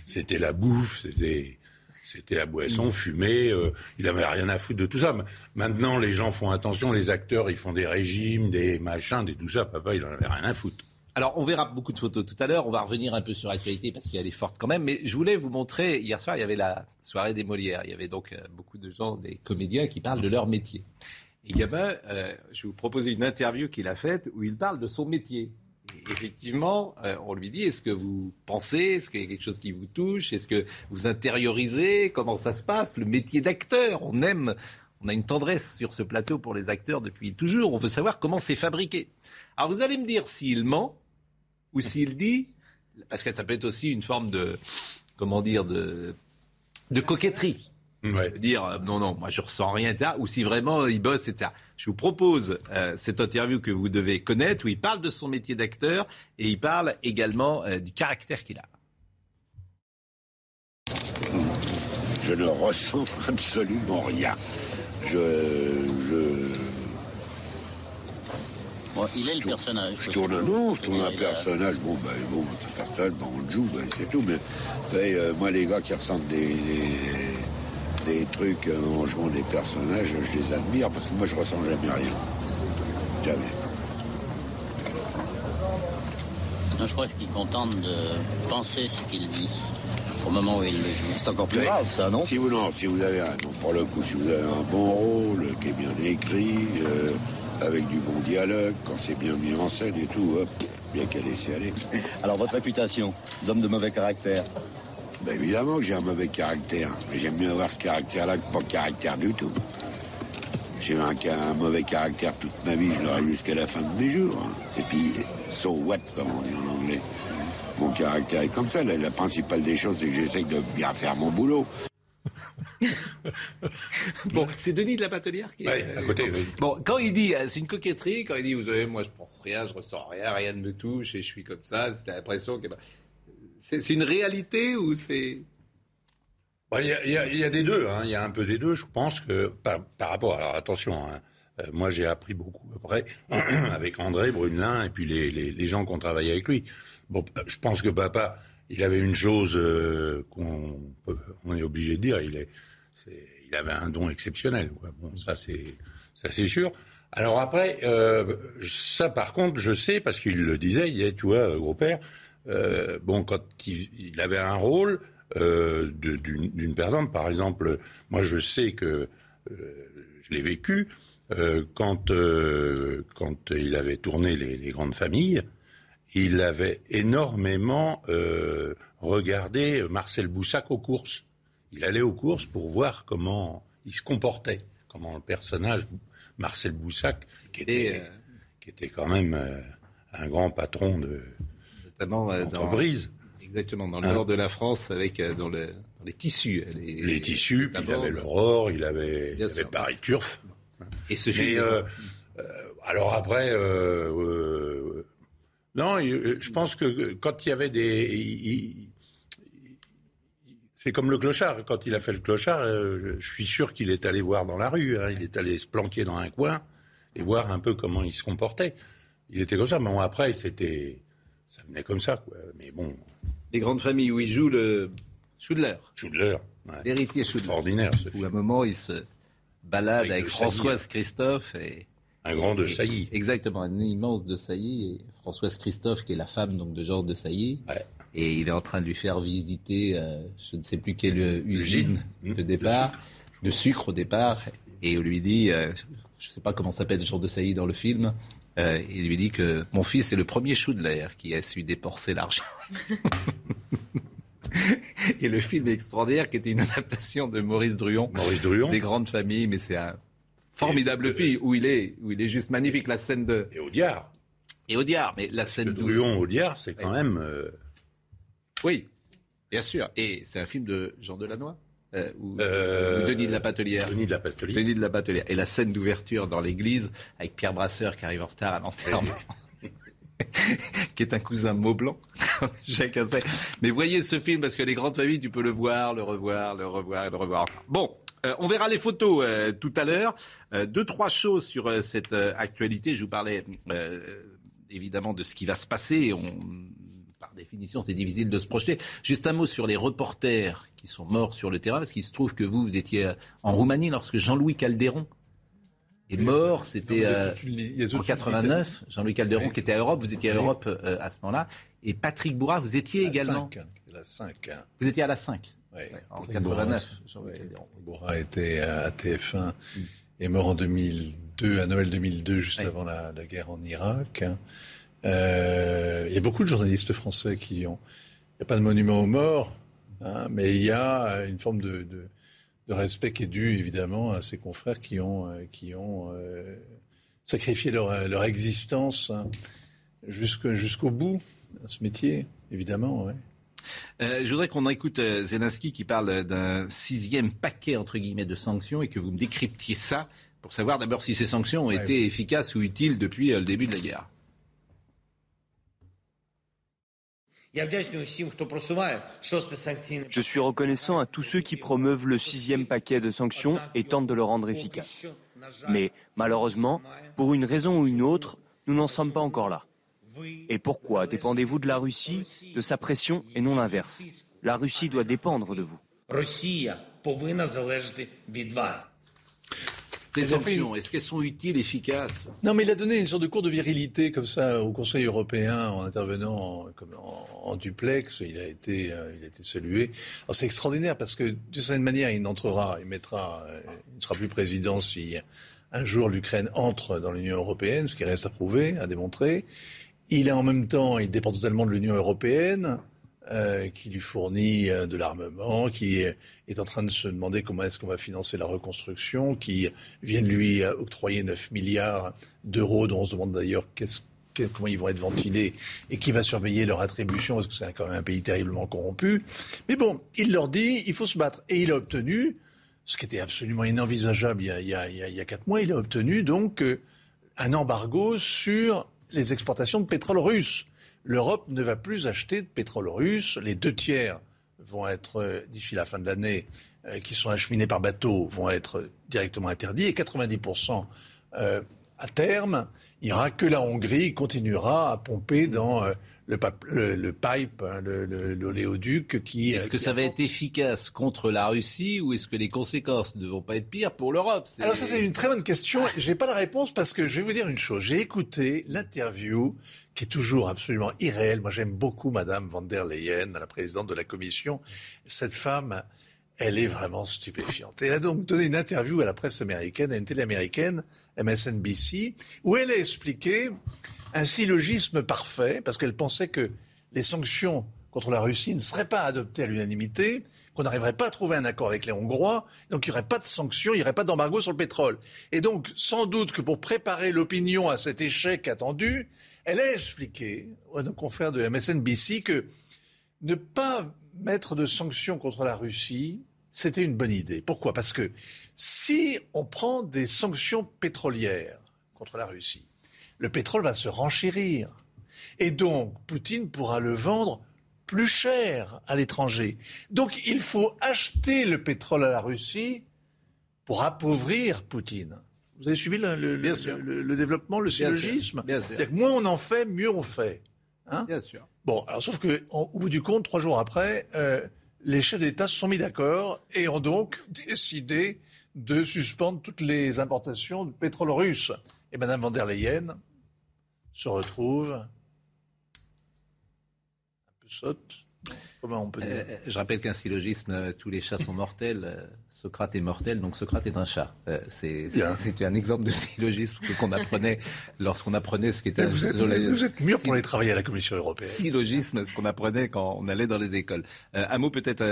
c'était la bouffe, c'était. C'était à boisson, fumée, euh, il avait rien à foutre de tout ça. Maintenant, les gens font attention, les acteurs, ils font des régimes, des machins, des tout ça. Papa, il en avait rien à foutre. Alors, on verra beaucoup de photos tout à l'heure. On va revenir un peu sur l'actualité parce qu'elle est forte quand même. Mais je voulais vous montrer, hier soir, il y avait la soirée des Molières. Il y avait donc euh, beaucoup de gens, des comédiens qui parlent de leur métier. Et Gabin, euh, je vais vous proposer une interview qu'il a faite où il parle de son métier. Effectivement, euh, on lui dit est-ce que vous pensez Est-ce qu'il y a quelque chose qui vous touche Est-ce que vous intériorisez Comment ça se passe Le métier d'acteur, on aime, on a une tendresse sur ce plateau pour les acteurs depuis toujours. On veut savoir comment c'est fabriqué. Alors vous allez me dire s'il ment ou s'il dit, parce que ça peut être aussi une forme de, comment dire, de coquetterie. Ouais. Dire euh, non, non, moi je ressens rien, etc. Ou si vraiment il bosse, etc. Je vous propose euh, cette interview que vous devez connaître où il parle de son métier d'acteur et il parle également euh, du caractère qu'il a. Je ne ressens [LAUGHS] absolument rien. Je, je, il est le personnage. Je tourne, non, je tourne un personnage. Bon, ben, bon, personne, bon, on le joue, ben, c'est tout. Mais euh, moi, les gars qui ressentent des, des, trucs en jouant des personnages, je les admire parce que moi, je ressens jamais rien. Jamais. Non, je crois qu'il contente de penser ce qu'il dit au moment où il le joue. C'est encore plus grave, ça, non Si vous non, si vous avez un, pour le coup, si vous avez un bon rôle, qui est bien écrit, euh, avec du bon dialogue, quand c'est bien mis en scène et tout, hop, bien qu'à laisser aller. Alors votre réputation d'homme de mauvais caractère ben Évidemment que j'ai un mauvais caractère, mais j'aime mieux avoir ce caractère-là que pas de caractère du tout. J'ai eu un, mauvais caractère toute ma vie, je l'aurai jusqu'à la fin de mes jours. Hein. Et puis, so what, comme on dit en anglais. Mon caractère est comme ça. La, la principale des choses, c'est que j'essaie de bien faire mon boulot. [LAUGHS] bon, c'est Denis de la Batelière qui est. à côté. Bon, quand il dit, euh, c'est une coquetterie, quand il dit, vous savez, moi je pense rien, je ressens rien, rien ne me touche et je suis comme ça, c'est l'impression que. C'est une réalité ou c'est. Il y, a des deux, hein. il y a un peu des deux. Je pense que par, rapport. Alors attention, hein, euh, moi j'ai appris beaucoup après [CLEARS THROAT] avec André Brunelin et puis les, les gens qui ont travaillé avec lui. Bon, je pense que papa il avait une chose euh, qu'on on est obligé de dire, il, est, il avait un don exceptionnel. Bon, ça c'est sûr. Alors après, euh, ça par contre, je sais parce qu'il le disait, il est, tu vois, gros père. Euh, bon, quand il, avait un rôle d'une personne, par exemple, moi je sais que je l'ai vécu quand quand il avait tourné les, les grandes familles il avait énormément euh, regardé Marcel Boussac aux courses. Il allait aux courses pour voir comment il se comportait, comment le personnage Marcel Boussac, qui était, euh, qui était quand même euh, un grand patron de notamment d'entreprise. Exactement, dans le hein nord de la France, avec dans, les tissus. Les, tissus, puis il avait l'Aurore, il avait, il avait Paris Turf. Et ce film. alors après, non, euh, je pense que quand il y avait des... C'est comme le clochard. Quand il a fait le clochard, euh, je suis sûr qu'il est allé voir dans la rue. Hein. Il est allé se planquer dans un coin et voir un peu comment il se comportait. Il était comme ça. Mais bon, après, c'était, ça venait comme ça. Quoi. Mais bon. Les grandes familles où il joue le Schudler. Schudler. L'héritier Schudler. Extraordinaire. Ce où à un moment il se balade avec, Françoise Christophe et un grand de Sailly. Exactement, un immense de Sailly. Et Françoise Christophe, qui est la femme donc de Georges de Sailly. Et il est en train de lui faire visiter, euh, je ne sais plus quelle usine de mmh. départ, de sucre. au départ. Et on lui dit, euh, je ne sais pas comment s'appelle Georges de Sailly dans le film, euh, il lui dit que mon fils est le premier chou de l'air qui a su déporcer l'argent. [LAUGHS] Et le film extraordinaire, qui était une adaptation de Maurice Druon. Maurice Druon. Des grandes familles, mais c'est un formidable fille où il est, où il est juste magnifique. La scène de. Et Audiard. Et Audiard, mais la scène de. Druon Audiard, c'est quand même. Euh, oui, bien sûr. Et c'est un film de Jean Delannoy euh, ou, euh, Denis de la Patelière. Denis de la Patelière. Denis de la Patelière. Et la scène d'ouverture dans l'église avec Pierre Brasseur qui arrive en retard à l'enterrement. [LAUGHS] qui est un cousin Maublanc, [LAUGHS] Jacques Mais voyez ce film parce que les grandes familles, tu peux le voir, le revoir, le revoir et le revoir. Bon, euh, on verra les photos euh, tout à l'heure. Euh, deux, trois choses sur cette actualité. Je vous parlais évidemment de ce qui va se passer. On, définition, c'est difficile de se projeter. Juste un mot sur les reporters qui sont morts sur le terrain, parce qu'il se trouve que vous, vous étiez en Roumanie lorsque Jean-Louis Calderon est mort. C'était en 89. Jean-Louis Calderon qui était à Europe. Vous étiez à Europe à ce moment-là. Et Patrick Bourra, vous étiez également. 5, la 5. Vous étiez à la 5. Oui. en 89. Bourra était à TF1 est mort en 2002, à Noël 2002, juste avant la, guerre en Irak. Euh, il y a beaucoup de journalistes français qui ont. Il n'y a pas de monument aux morts, hein, mais il y a une forme de, de, de, respect qui est dû évidemment à ces confrères qui ont, euh, qui ont euh, sacrifié leur, leur existence hein, jusqu'au bout à ce métier, évidemment. Ouais. Euh, je voudrais qu'on écoute euh, Zelensky qui parle d'un sixième paquet entre guillemets de sanctions et que vous me décryptiez ça pour savoir d'abord si ces sanctions ont été efficaces ou utiles depuis euh, le début de la guerre. Je suis reconnaissant à tous ceux qui promeuvent le sixième paquet de sanctions et tentent de le rendre efficace. Mais malheureusement, pour une raison ou une autre, nous n'en sommes pas encore là. Et pourquoi dépendez-vous de la Russie, de sa pression et non l'inverse? La Russie doit dépendre de vous. Les sanctions, est-ce qu'elles sont utiles, efficaces? Non, mais il a donné une sorte de cours de virilité comme ça au Conseil européen en intervenant en, duplex. Il a été, euh, il a été salué. c'est extraordinaire parce que d'une certaine manière, il n'entrera, il mettra, euh, il ne sera plus président si un jour l'Ukraine entre dans l'Union européenne, ce qui reste à prouver, à démontrer. Il est en même temps, il dépend totalement de l'Union européenne, euh, qui lui fournit euh, de l'armement, qui est, en train de se demander comment est-ce qu'on va financer la reconstruction, qui vient de lui euh, octroyer 9 milliards d'euros, dont on se demande d'ailleurs comment ils vont être ventilés et qui va surveiller leur attribution, parce que c'est quand même un pays terriblement corrompu. Mais bon, il leur dit, il faut se battre. Et il a obtenu, ce qui était absolument inenvisageable il y a, il il y a quatre mois, il a obtenu donc un embargo sur les exportations de pétrole russe. L'Europe ne va plus acheter de pétrole russe. Les deux tiers vont être, euh, d'ici la fin de l'année, euh, qui sont acheminés par bateau, vont être directement interdits. Et 90% euh, à terme, il n'y aura que la Hongrie qui continuera à pomper dans le, le, pipe, hein, l'oléoduc qui. Est-ce que ça va être efficace contre la Russie ou est-ce que les conséquences ne vont pas être pires pour l'Europe? Alors ça c'est une très bonne question. Je n'ai pas la réponse parce que je vais vous dire une chose. J'ai écouté l'interview qui est toujours absolument irréelle. Moi j'aime beaucoup Madame van der Leyen, la présidente de la Commission. Cette femme. Elle est vraiment stupéfiante. Elle a donc donné une interview à la presse américaine, à une télé américaine, MSNBC, où elle a expliqué un syllogisme parfait, parce qu'elle pensait que les sanctions contre la Russie ne seraient pas adoptées à l'unanimité, qu'on n'arriverait pas à trouver un accord avec les Hongrois, donc il n'y aurait pas de sanctions, il n'y aurait pas d'embargo sur le pétrole. Et donc, sans doute que pour préparer l'opinion à cet échec attendu, elle a expliqué à nos confrères de MSNBC que ne pas mettre de sanctions contre la Russie, c'était une bonne idée. Pourquoi? Parce que si on prend des sanctions pétrolières contre la Russie, le pétrole va se renchérir. Et donc, Poutine pourra le vendre plus cher à l'étranger. Donc, il faut acheter le pétrole à la Russie pour appauvrir Poutine. Vous avez suivi le, développement, le syllogisme C'est-à-dire que moins on en fait, mieux on fait. Hein Bien sûr. Bon, alors sauf qu'au bout du compte, trois jours après, euh, les chefs d'État se sont mis d'accord et ont donc décidé de suspendre toutes les importations de pétrole russe. Et Mme van der Leyen se retrouve un peu. Comment on peut dire euh, Je rappelle qu'un syllogisme, euh, tous les chats sont mortels. Euh, Socrate est mortel, donc Socrate est un chat. C'est un exemple de syllogisme qu'on apprenait [LAUGHS] lorsqu'on apprenait ce qui était. Vous êtes, vous êtes mûr pour aller travailler à la Commission européenne. Syllogisme, ce qu'on apprenait quand on allait dans les écoles. un mot peut-être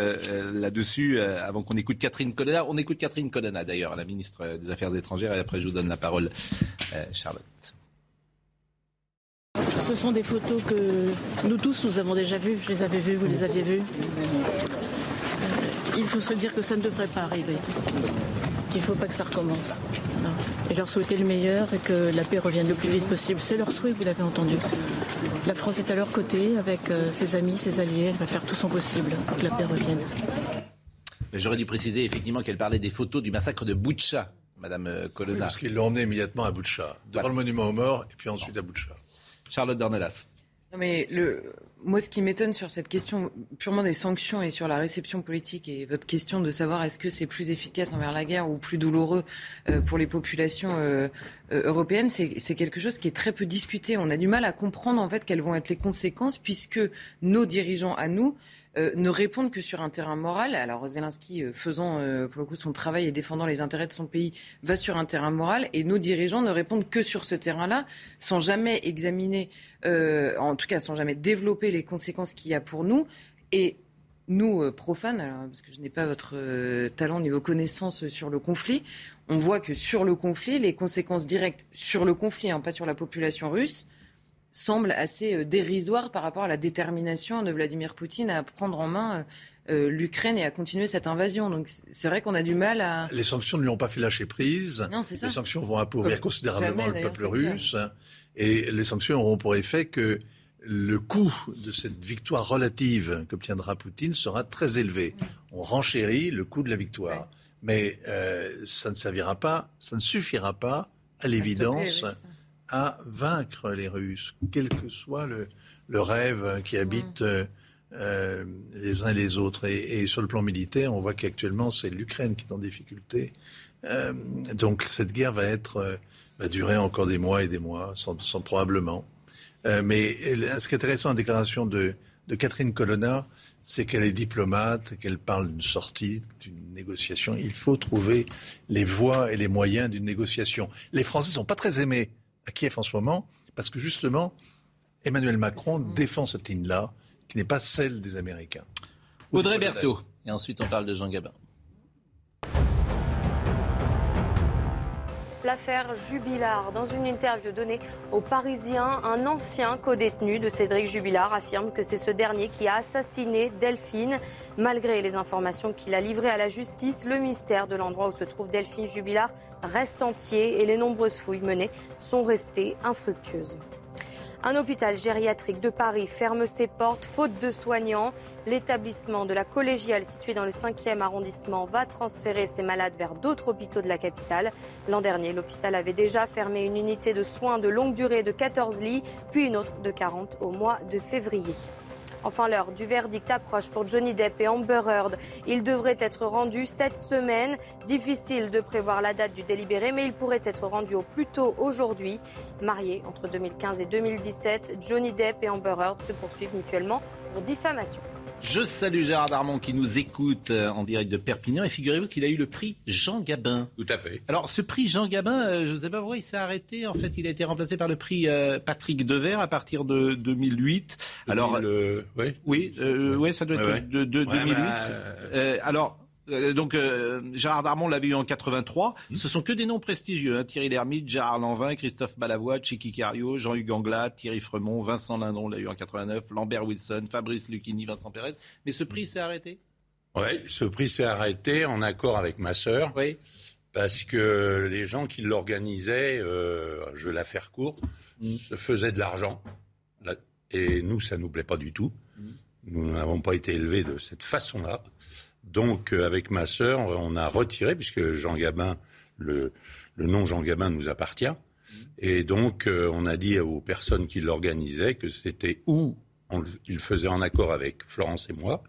là-dessus, avant qu'on écoute Catherine Colonna. On écoute Catherine Colonna d'ailleurs, la ministre des Affaires étrangères, et après je vous donne la parole, Charlotte. Ce sont des photos que nous tous, nous avons déjà vues. Je les avais vues, vous les aviez vues. Euh, il faut se dire que ça ne devrait pas arriver. Qu'il ne faut pas que ça recommence. Et leur souhaiter le meilleur et que la paix revienne le plus vite possible. C'est leur souhait, vous l'avez entendu. La France est à leur côté avec euh, ses amis, ses alliés. Elle va faire tout son possible pour que la paix revienne. J'aurais dû préciser effectivement qu'elle parlait des photos du massacre de Boutcha, Madame euh, Colonna. parce qu'ils l'ont emmené immédiatement à Boutcha, devant le monument aux morts et puis ensuite à Boutcha. Charlotte Dornelas. Non mais le, moi, ce qui m'étonne sur cette question purement des sanctions et sur la réception politique et votre question de savoir est-ce que c'est plus efficace envers la guerre ou plus douloureux euh, pour les populations euh, euh, européennes, c'est quelque chose qui est très peu discuté. On a du mal à comprendre en fait quelles vont être les conséquences puisque nos dirigeants à nous euh, ne répondent que sur un terrain moral. Alors Zelensky, euh, faisant euh, pour le coup son travail et défendant les intérêts de son pays, va sur un terrain moral et nos dirigeants ne répondent que sur ce terrain-là, sans jamais examiner, en tout cas sans jamais développer les conséquences qu'il y a pour nous. Et nous, profanes, parce que je n'ai pas votre talent ni vos connaissances sur le conflit, on voit que sur le conflit, les conséquences directes sur le conflit, hein, pas sur la population russe, semble assez euh, dérisoire par rapport à la détermination de Vladimir Poutine à prendre en main euh, euh, l'Ukraine et à continuer cette invasion. Donc c'est vrai qu'on a du mal à... Les sanctions ne lui ont pas fait lâcher prise. Non, ça. Les sanctions vont appauvrir considérablement le peuple russe. Et les sanctions auront pour effet que le coût de cette victoire relative qu'obtiendra Poutine sera très élevé. On renchérit le coût de la victoire. Mais ça ne servira pas, ça ne suffira pas, à l'évidence à vaincre les Russes, quel que soit le, rêve qui habite euh, euh, les uns et les autres. Et, sur le plan militaire, on voit qu'actuellement, c'est l'Ukraine qui est en difficulté. Euh, donc cette guerre va être va durer encore des mois et des mois, sans, probablement. mais ce qui est intéressant dans la déclaration de, de Catherine Colonna, c'est qu'elle est diplomate, qu'elle parle d'une sortie, d'une négociation. Il faut trouver les voies et les moyens d'une négociation. Les Français ne sont pas très aimés à Kiev en ce moment, parce que justement, Emmanuel Macron défend cette ligne-là, qui n'est pas celle des Américains. Audrey Berthaud. Et ensuite, on parle de Jean Gabin. L'affaire Jubilard. Dans une interview donnée aux Parisiens, un ancien co-détenu de Cédric Jubilard affirme que c'est ce dernier qui a assassiné Delphine. Malgré les informations qu'il a livrées à la justice, le mystère de l'endroit où se trouve Delphine Jubilard reste entier et les nombreuses fouilles menées sont restées infructueuses. Un hôpital gériatrique de Paris ferme ses portes faute de soignants. L'établissement de la collégiale situé dans le 5e arrondissement va transférer ses malades vers d'autres hôpitaux de la capitale. L'an dernier, l'hôpital avait déjà fermé une unité de soins de longue durée de 14 lits, puis une autre de 40 au mois de février. Enfin, l'heure du verdict approche pour Johnny Depp et Amber Heard. Il devrait être rendu cette semaine. Difficile de prévoir la date du délibéré, mais il pourrait être rendu au plus tôt aujourd'hui. Mariés entre 2015 et 2017, Johnny Depp et Amber Heard se poursuivent mutuellement pour diffamation. Je salue Gérard Darmon qui nous écoute euh, en direct de Perpignan et figurez-vous qu'il a eu le prix Jean Gabin. Tout à fait. Alors ce prix Jean Gabin, euh, je ne sais pas pourquoi il s'est arrêté. En fait, il a été remplacé par le prix euh, Patrick Devers à partir de 2008. alors, oui, oui, ouais, ça doit être de, 2008. Bah, alors euh, donc euh, Gérard Darmon l'avait eu en 83. Mmh. Ce sont que des noms prestigieux. Hein. Thierry Lhermitte, Gérard Lanvin, Christophe Balavoie, Chicky Cario, Jean-Hugues Anglade, Thierry Fremont, Vincent Lindon l'a eu en 89, Lambert Wilson, Fabrice Lucchini, Vincent Pérez. Mais ce prix s'est arrêté? Oui, ce prix s'est arrêté en accord avec ma sœur. Oui. Parce que les gens qui l'organisaient, euh, je vais la faire courte, mmh. se faisaient de l'argent. Et nous, ça ne nous plaît pas du tout. Mmh. Nous n'avons pas été élevés de cette façon-là. Donc, euh, avec ma sœur, on a retiré, puisque Jean Gabin, le, nom Jean Gabin nous appartient. Et donc, euh, on a dit aux personnes qui l'organisaient que c'était ou il faisait en accord avec Florence et moi,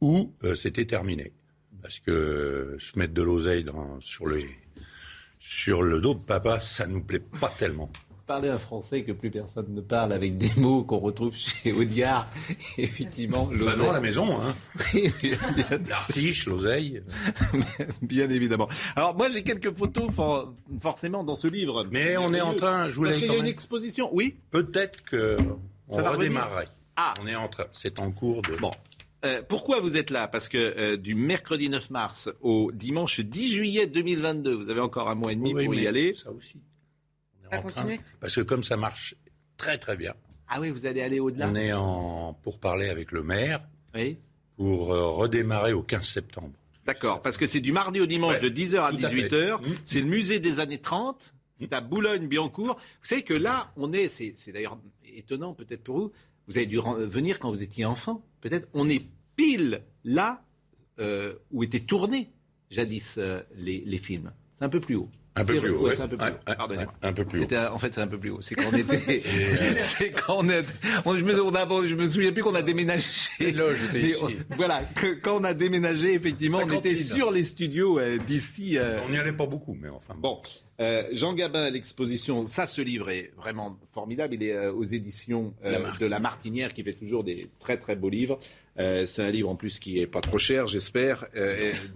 ou euh, c'était terminé. Parce que se mettre de l'oseille sur, sur le dos de papa, ça nous plaît pas tellement parler un français que plus personne ne parle avec des mots qu'on retrouve chez Audiard. [LAUGHS] Effectivement, l'oseille. Bah non, la maison, hein. L'artiche, l'oseille. [LAUGHS] bien évidemment. Alors, moi, j'ai quelques photos, forcément, dans ce livre. Mais on est en train, je voulais Parce qu'il y a une exposition, oui. Peut-être que ça va redémarrer. Ah. On est en train, c'est en cours de. Bon. Euh, pourquoi vous êtes là? Parce que euh, du mercredi 9 mars au dimanche 10 juillet 2022, vous avez encore un mois et demi pour y aller. Ça aussi. Parce que comme ça marche très très bien. Ah oui, vous allez aller au-delà On est en pour parler avec le maire pour euh, redémarrer au 15 septembre. D'accord, parce que c'est du mardi au dimanche de 10h à 18h. Mmh. C'est le musée des années 30. C'est à Boulogne-Billancourt. Vous savez que là, on est, c'est d'ailleurs étonnant peut-être pour vous, vous avez dû venir quand vous étiez enfant. Peut-être on est pile là euh, où étaient tournés jadis euh, les, les films. C'est un peu plus haut. Un peu plus haut. c'est un peu plus haut. Pardonnez-moi. Un peu plus haut. En fait, c'est un peu plus haut. C'est quand [LAUGHS] [LAUGHS] on était. c'est quand on est. je, me, je me souviens plus qu'on a déménagé. Là, j'étais ici. voilà. Que, quand on a déménagé, effectivement, on était sur les studios euh, d'ici. Euh, on n'y allait pas beaucoup, mais enfin. Bon. Euh, Jean Gabin, l'exposition, ça, ce livre est vraiment formidable. Il est euh, aux éditions euh, de La Martinière, qui fait toujours des très très beaux livres. c'est un livre en plus qui est pas trop cher, j'espère.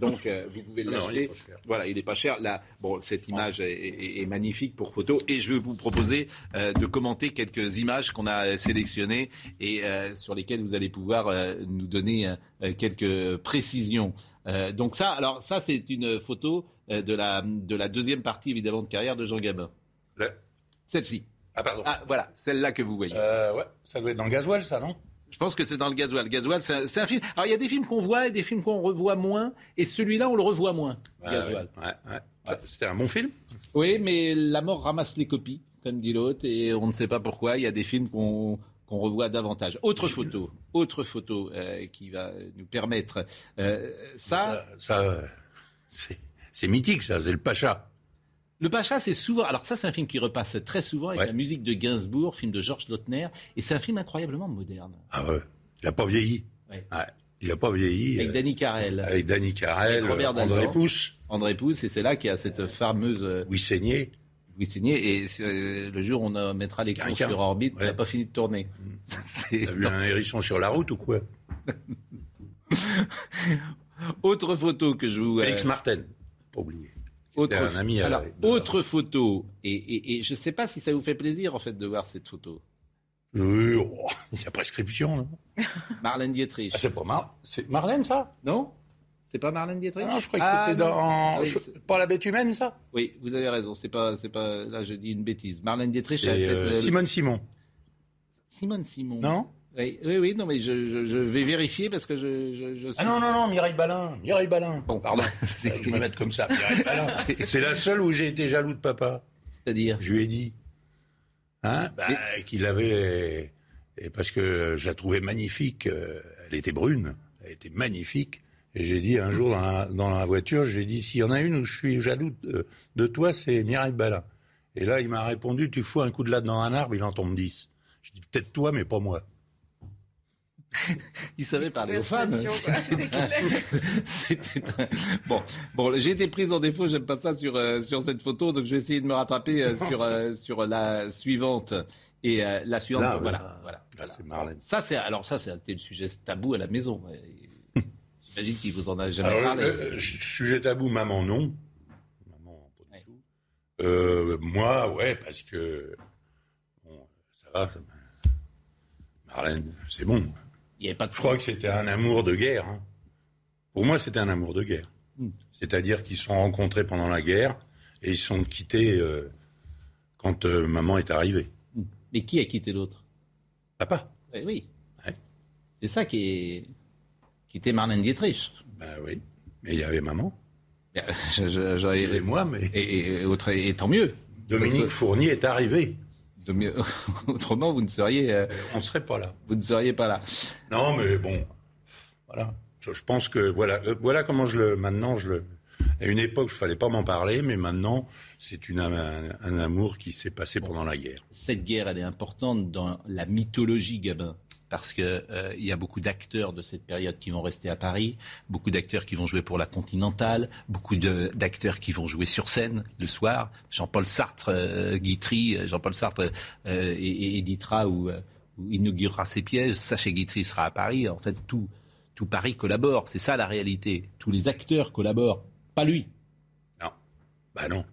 donc vous pouvez l'acheter. Voilà, il est pas cher. Là, bon, cette image est, magnifique pour photo, et je vais vous proposer de commenter quelques images qu'on a sélectionnées et sur lesquelles vous allez pouvoir nous donner quelques précisions. donc ça, alors ça, c'est une photo de la, de la deuxième partie, évidemment, de carrière de Jean Gabin. Celle-ci. Ah, pardon. Ah, voilà, celle-là que vous voyez. Euh, ouais, ça doit être dans le gasoil, ça, non? Je pense que c'est dans le gasoil. Gasoil, c'est un, film. Alors, il y a des films qu'on voit et des films qu'on revoit moins. Et celui-là, on le revoit moins. gasoil. Ouais, ouais. C'était un bon film? Oui, mais la mort ramasse les copies, comme dit l'autre. Et on ne sait pas pourquoi. Il y a des films qu'on qu'on revoit davantage. Autre photo, autre photo euh, qui va nous permettre ça. Ça, c'est c'est mythique, ça, c'est le Pacha. Le Pacha, c'est souvent. Alors, ça, c'est un film qui repasse très souvent avec la musique de Gainsbourg, film de Georges Lautner. Et c'est un film incroyablement moderne. Ah ouais. Il n'a pas vieilli. Ouais. Il n'a pas vieilli. Avec Danny Carrel. Avec Danny Carrel, Robert André Pousse. André Pousse, et c'est là qu'il y a cette fameuse. Euh, oui, saigné. Oui, saigné. Et euh, le jour où on mettra les sur orbite, on n'a pas fini de tourner. [LAUGHS] T'as vu un hérisson sur la route ou quoi? [LAUGHS] Autre photo que je vous. Alex Martin pas oublier. Autre, un ami alors, autre photo, et, je ne sais pas si ça vous fait plaisir en fait de voir cette photo. Euh, oh, il y a prescription, non [LAUGHS] Marlène Dietrich. Ah, c'est pas Mar... c'est Marlène, ça? Non? C'est pas Marlène Dietrich? Non, je crois que ah, c'était dans... Ah pas la bête humaine, ça? Oui, vous avez raison, c'est pas... c'est pas... Là, je dis une bêtise. Marlène Dietrich... C'est euh, Simone Simon. Simone Simon. Non? Oui, oui, non, mais je, vais vérifier parce que je. je, Ah non, non, non, Mireille Balin. Mireille Balin. Bon, pardon. [LAUGHS] je me mettre comme ça. Mireille Balin. [LAUGHS] C'est la seule où j'ai été jaloux de papa. C'est-à-dire Je lui ai dit. Hein bah, Qu'il avait. Et parce que je la trouvais magnifique. Euh, elle était brune. Elle était magnifique. Et j'ai dit un jour dans la, dans la voiture, j'ai dit s'il y en a une où je suis jaloux de, de toi, c'est Mireille Balin. Et là, il m'a répondu tu fous un coup de latte dans un arbre, il en tombe dix. Je dis peut-être toi, mais pas moi. [LAUGHS] il savait parler aux femmes. C'était [LAUGHS] bon. Bon, j'ai été prise en défaut. J'aime pas ça sur euh, sur cette photo, donc je vais essayer de me rattraper euh, [LAUGHS] sur euh, sur la suivante et la suivante. voilà, voilà. Ça c'est alors ça c'était le sujet tabou à la maison. J'imagine qu'il vous en a jamais parlé. sujet tabou, maman non. Maman pas du tout. moi, ouais, parce que bon, ça va. Marlène, c'est bon. Je crois que c'était un amour de guerre. Hein. Pour moi, c'était un amour de guerre. Hmm. C'est-à-dire qu'ils se sont rencontrés pendant la guerre et ils se sont quittés euh, quand euh, maman est arrivée. Hmm. Mais qui a quitté l'autre? Papa. Eh oui. C'est ça qui est qui était Marlène Dietrich. Ben oui. Mais il y avait maman. [LAUGHS] et moi, mais. Et, et, tant mieux. Dominique Fournier est arrivé. [LAUGHS] Autrement, vous ne seriez. Euh, on ne serait pas là. Vous ne seriez pas là. Non, mais bon, voilà. Je, pense que voilà, euh, voilà comment je le. Maintenant, je le. À une époque, il fallait pas m'en parler, mais maintenant, c'est un, un, amour qui s'est passé pendant la guerre. Cette guerre, elle est importante dans la mythologie Gabin parce qu'il euh, y a beaucoup d'acteurs de cette période qui vont rester à Paris, beaucoup d'acteurs qui vont jouer pour la Continentale, beaucoup d'acteurs qui vont jouer sur scène le soir. Jean-Paul Sartre, euh, Guitry, euh, Jean-Paul Sartre éditera ou, inaugurera ses pièges. Sacha Guitry sera à Paris. En fait, tout, tout Paris collabore. C'est ça la réalité. Tous les acteurs collaborent, pas lui. Non, bah non,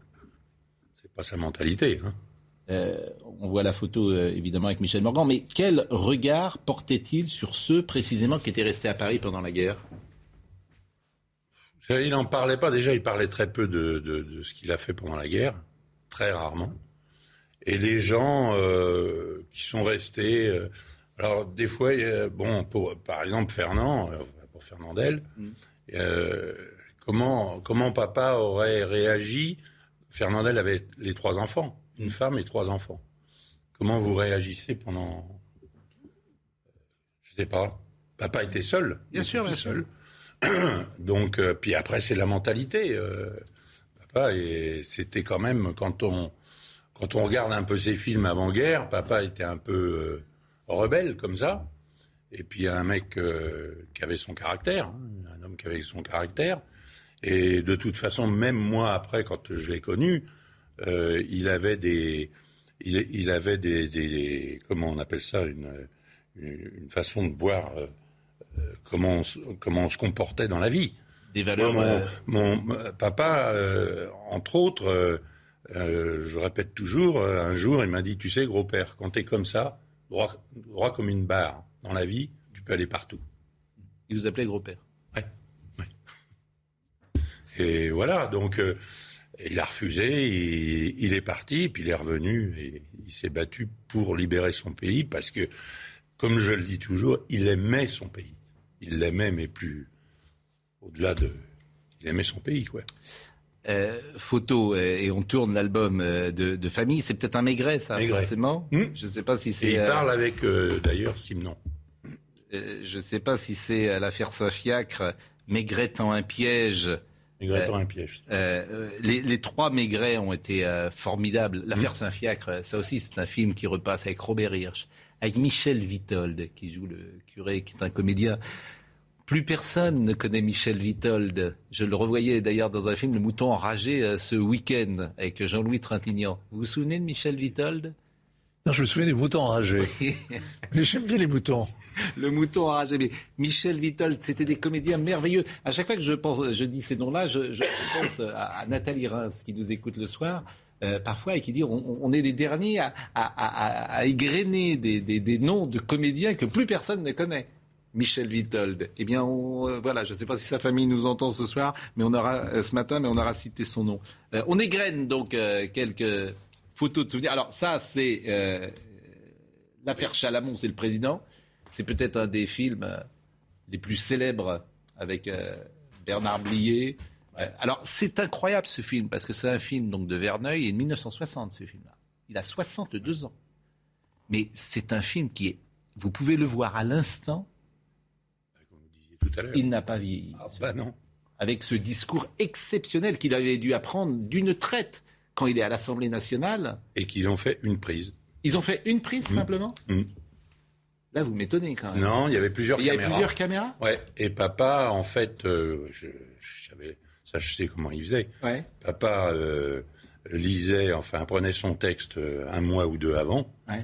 c'est pas sa mentalité. Hein. Euh, on voit la photo euh, évidemment avec Michel Morgan, mais quel regard portait-il sur ceux précisément qui étaient restés à Paris pendant la guerre? Il n'en parlait pas. Déjà, il parlait très peu de, ce qu'il a fait pendant la guerre, très rarement. Et les gens euh, qui sont restés. alors, des fois, bon, pour, par exemple, Fernand, pour Fernandel, mm. comment, comment papa aurait réagi? Fernandel avait les trois enfants une femme et trois enfants. Comment vous réagissez pendant. Je ne sais pas. Papa était seul. Bien sûr, bien seul. [CLEARS THROAT] Donc, euh, puis après, c'est la mentalité. Euh, Papa, et c'était quand même, quand on, quand on regarde un peu ses films avant-guerre, papa était un peu euh, rebelle comme ça. Et puis un mec qui avait son caractère, hein, un homme qui avait son caractère. Et de toute façon, même moi après, quand je l'ai connu, euh, il avait des, il, avait des, comment on appelle ça, une, une, façon de voir comment on, comment on se comportait dans la vie. Des valeurs. mon, papa, entre autres euh, je répète toujours, euh, un jour, il m'a dit, tu sais, gros père, quand tu es comme ça, droit, droit, comme une barre dans la vie, tu peux aller partout. Il vous appelait gros père Oui. Et voilà, donc euh, il a refusé, il, est parti, puis il est revenu, et il s'est battu pour libérer son pays, parce que, comme je le dis toujours, il aimait son pays. Il l'aimait, mais plus au-delà de... Il aimait son pays, quoi. Euh, photo euh, et on tourne l'album euh, de, famille. C'est peut-être un Maigret, ça, forcément. Hmm je ne sais pas si c'est. il parle avec, d'ailleurs, Simon. je ne sais pas si c'est l'affaire Saint-Fiacre, Maigret en un piège. Maigret en un piège. Les, trois Maigret ont été formidables. L'affaire hmm Saint-Fiacre, ça aussi, c'est un film qui repasse avec Robert Hirsch, avec Michel Vitold, qui joue le curé, qui est un comédien plus personne ne connaît Michel Vitold. Je le revoyais d'ailleurs dans un film Le Mouton enragé euh, ce week-end avec Jean-Louis Trintignant. Vous vous souvenez de Michel Vitold Non, je me souviens des moutons enragés. mais j'aime bien les moutons. [LAUGHS] Le mouton enragé. Michel Vitold, c'était des comédiens merveilleux. À chaque fois que je, pense, je dis ces noms-là, je, pense à, Nathalie Reims qui nous écoute le soir. Euh, parfois et qui dit on, est les derniers à, à, des, noms de comédiens que plus personne ne connaît. Michel Vitold. Eh bien, euh, voilà, je ne sais pas si sa famille nous entend ce soir, mais on aura euh, ce matin, mais on aura cité son nom. On égrène donc quelques photos de souvenirs. Alors ça, c'est l'affaire Chalamon, c'est le président. C'est peut-être un des films les plus célèbres avec Bernard Blier. alors c'est incroyable ce film parce que c'est un film donc de Verneuil et de 1960 ce film-là. Il a 62 ans, mais c'est un film qui est. Vous pouvez le voir à l'instant il n'a pas vieilli. Ah, bah non. Avec ce discours exceptionnel qu'il avait dû apprendre d'une traite quand il est à l'Assemblée nationale. Et qu'ils ont fait une prise. Ils ont fait une prise mmh. simplement mmh. Là, vous m'étonnez quand même. Non, il y avait plusieurs caméras. Il y avait plusieurs caméras? Ouais. Et papa, en fait, euh, je, savais, ça, je sais comment il faisait. Ouais. Papa euh, lisait, enfin, prenait son texte euh, un mois ou deux avant. Ouais.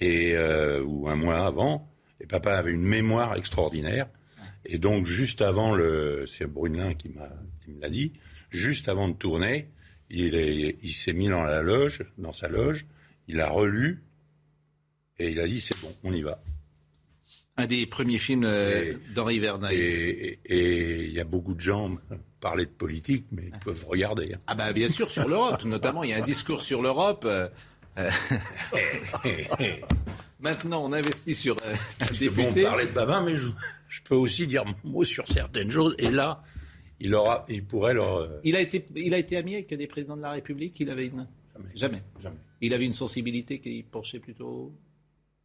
Et, ou un mois avant. Et papa avait une mémoire extraordinaire. Et donc, juste avant le. C'est Brunelin qui, m'a, me l'a dit. Juste avant de tourner, il, il s'est mis dans la loge, dans sa loge. Il a relu. Et il a dit c'est bon, on y va. Un des premiers films euh, d'Henri Verneuil. Et il y a beaucoup de gens [LAUGHS] parler de politique, mais ils peuvent regarder. Hein. Ah bah bien sûr sur l'Europe, notamment il y a un discours sur l'Europe. Euh, euh. [LAUGHS] Maintenant, on investit sur euh, Bon, on parlait de Babin, mais je, je peux aussi dire mon mot sur certaines choses. Et là, il, aura, il pourrait leur. Il, a été, il a été ami avec des présidents de la République Il avait une. Jamais. Jamais. Il avait une sensibilité qui penchait plutôt.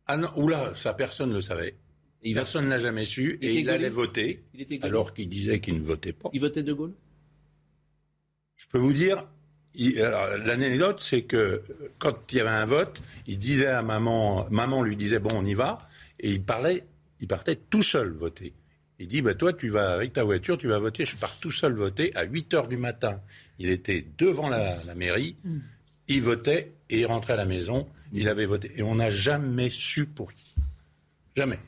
Ah non, oula, ça personne ne le savait. Et personne ne l'a jamais su. et il allait voter, alors qu'il disait qu'il ne votait pas. Il votait De Gaulle? Je peux vous dire, l'anecdote, c'est que quand il y avait un vote, il disait à maman, maman lui disait bon, on y va, et il parlait il partait tout seul voter. Il dit, bah, toi, tu vas avec ta voiture, tu vas voter. Je pars tout seul voter. À 8 heures du matin, il était devant la, mairie, mm. il votait et il rentrait à la maison. Il avait voté. Et on n'a jamais su pour qui. Jamais.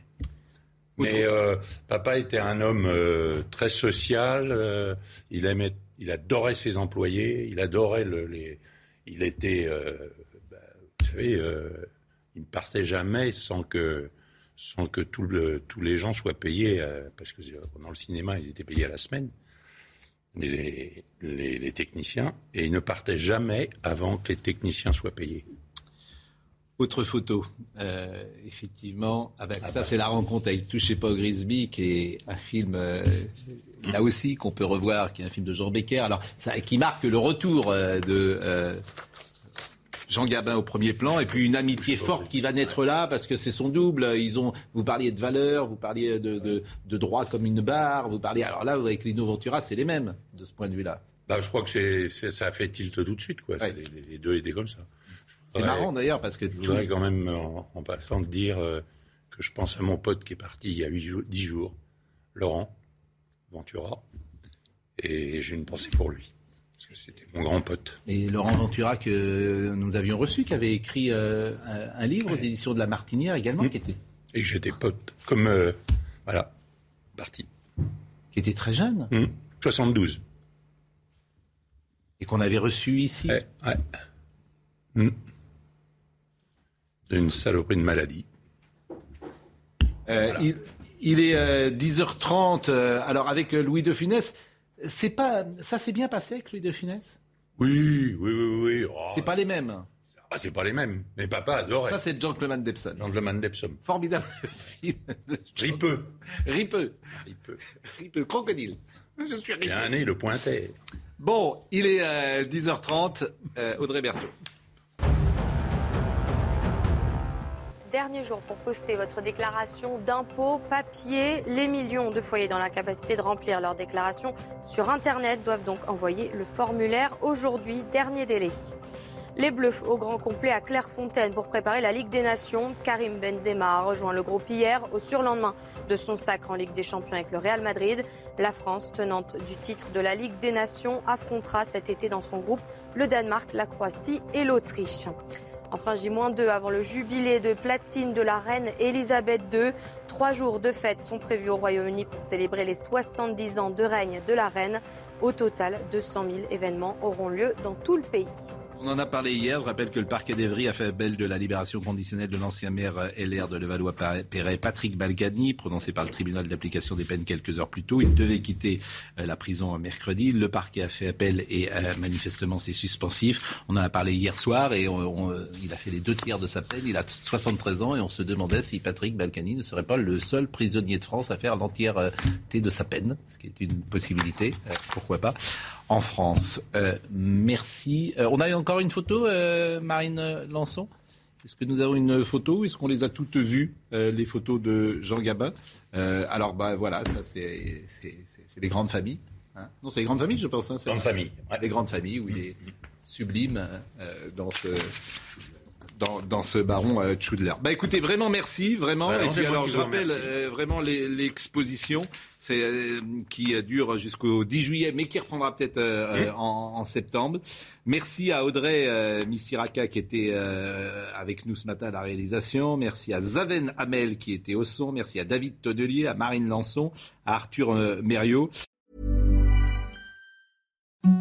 Mais euh, papa était un homme euh, très social. Euh, il aimait, il adorait ses employés. Il adorait le, les. Il était, bah, vous savez, il ne partait jamais sans que sans que tous les gens soient payés, parce que dans le cinéma, ils étaient payés à la semaine, les, les, techniciens, et ils ne partaient jamais avant que les techniciens soient payés. Autre photo, euh, effectivement, avec ah ça bah. c'est la rencontre avec Touchez pas au Grisby, qui est un film euh, là aussi qu'on peut revoir, qui est un film de Jean Becker, alors ça, qui marque le retour de Jean Gabin au premier plan, et puis une amitié forte qui va naître là, parce que c'est son double. Ils ont, vous parliez de valeurs, vous parliez de, de, droit comme une barre, vous parliez. Alors là, avec Lino Ventura, c'est les mêmes de ce point de vue-là. bah, Je crois que ça a fait tilt tout de suite. Quoi. Les, deux étaient comme ça. C'est marrant d'ailleurs parce que... Je voudrais quand même, en, passant, dire que je pense à mon pote qui est parti il y a 8 10 jours, Laurent Ventura, et j'ai une pensée pour lui. Parce que c'était mon grand pote. Et Laurent Ventura, que nous avions reçu, qui avait écrit euh, un livre aux éditions de La Martinière également, mmh. qui était. Et j'étais pote, comme. Euh, voilà, parti. Qui était très jeune. 72. Mmh. Et qu'on avait reçu ici. Ouais. ouais. Mmh. Une saloperie de maladie. Euh, il, il, est 10h30. alors, avec Louis de Funès. C'est pas, ça s'est bien passé avec Louis de Funès? Oui, oui, oui, oui. Oh. c'est pas les mêmes. Ah, c'est pas les mêmes. Mais papa adorait. Ça, c'est Gentleman Debson. Gentleman Debson. Formidable [LAUGHS] film. Ripeux. Ripeux. Ripeux. Ripeux. Crocodile. Je suis ripeux. un nez, le pointet. Bon, il est 10h30. Euh, Audrey Berthaud. Dernier jour pour poster votre déclaration d'impôt papier. Les millions de foyers dans l'incapacité de remplir leur déclaration sur Internet doivent donc envoyer le formulaire aujourd'hui. Dernier délai. Les Bleus au grand complet à Clairefontaine pour préparer la Ligue des Nations. Karim Benzema a rejoint le groupe hier au surlendemain de son sacre en Ligue des Champions avec le Real Madrid. La France, tenante du titre de la Ligue des Nations, affrontera cet été dans son groupe le Danemark, la Croatie et l'Autriche. Enfin, J-2 avant le jubilé de platine de la reine Elisabeth II. Trois jours de fête sont prévus au Royaume-Uni pour célébrer les 70 ans de règne de la reine. Au total, 200 000 événements auront lieu dans tout le pays. On en a parlé hier. Je rappelle que le parquet d'Evry a fait appel de la libération conditionnelle de l'ancien maire euh, LR de Levallois-Perret, Patrick Balgani, prononcé par le tribunal d'application des peines quelques heures plus tôt. Il devait quitter euh, la prison mercredi. Le parquet a fait appel et euh, manifestement c'est suspensif. On en a parlé hier soir et il a fait les deux tiers de sa peine. Il a 73 ans et on se demandait si Patrick Balkany ne serait pas le seul prisonnier de France à faire l'entièreté de sa peine, ce qui est une possibilité. pourquoi pas en France. Euh, merci. Euh, on a encore une photo, euh, Marine Lançon? Est-ce que nous avons une photo Est-ce qu'on les a toutes vues, les photos de Jean Gabin? Alors, bah, voilà, ça, c'est les grandes familles. Hein. non, c'est les grandes familles, je pense. Hein, grandes familles. Les grandes familles, où il est sublime dans ce dans, ce baron euh, Chudler. Bah écoutez, vraiment merci, vraiment. et puis alors, je rappelle euh, vraiment l'exposition, euh, qui dure jusqu'au 10 juillet, mais qui reprendra peut-être en, septembre. Merci à Audrey Missiraka qui était avec nous ce matin à la réalisation. Merci à Zaven Hamel qui était au son. Merci à David Tonnelier, à Marine Lançon, à Arthur Mériot.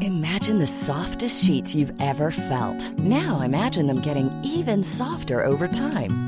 Imagine the softest sheets you've ever felt. Now imagine them getting even softer over time.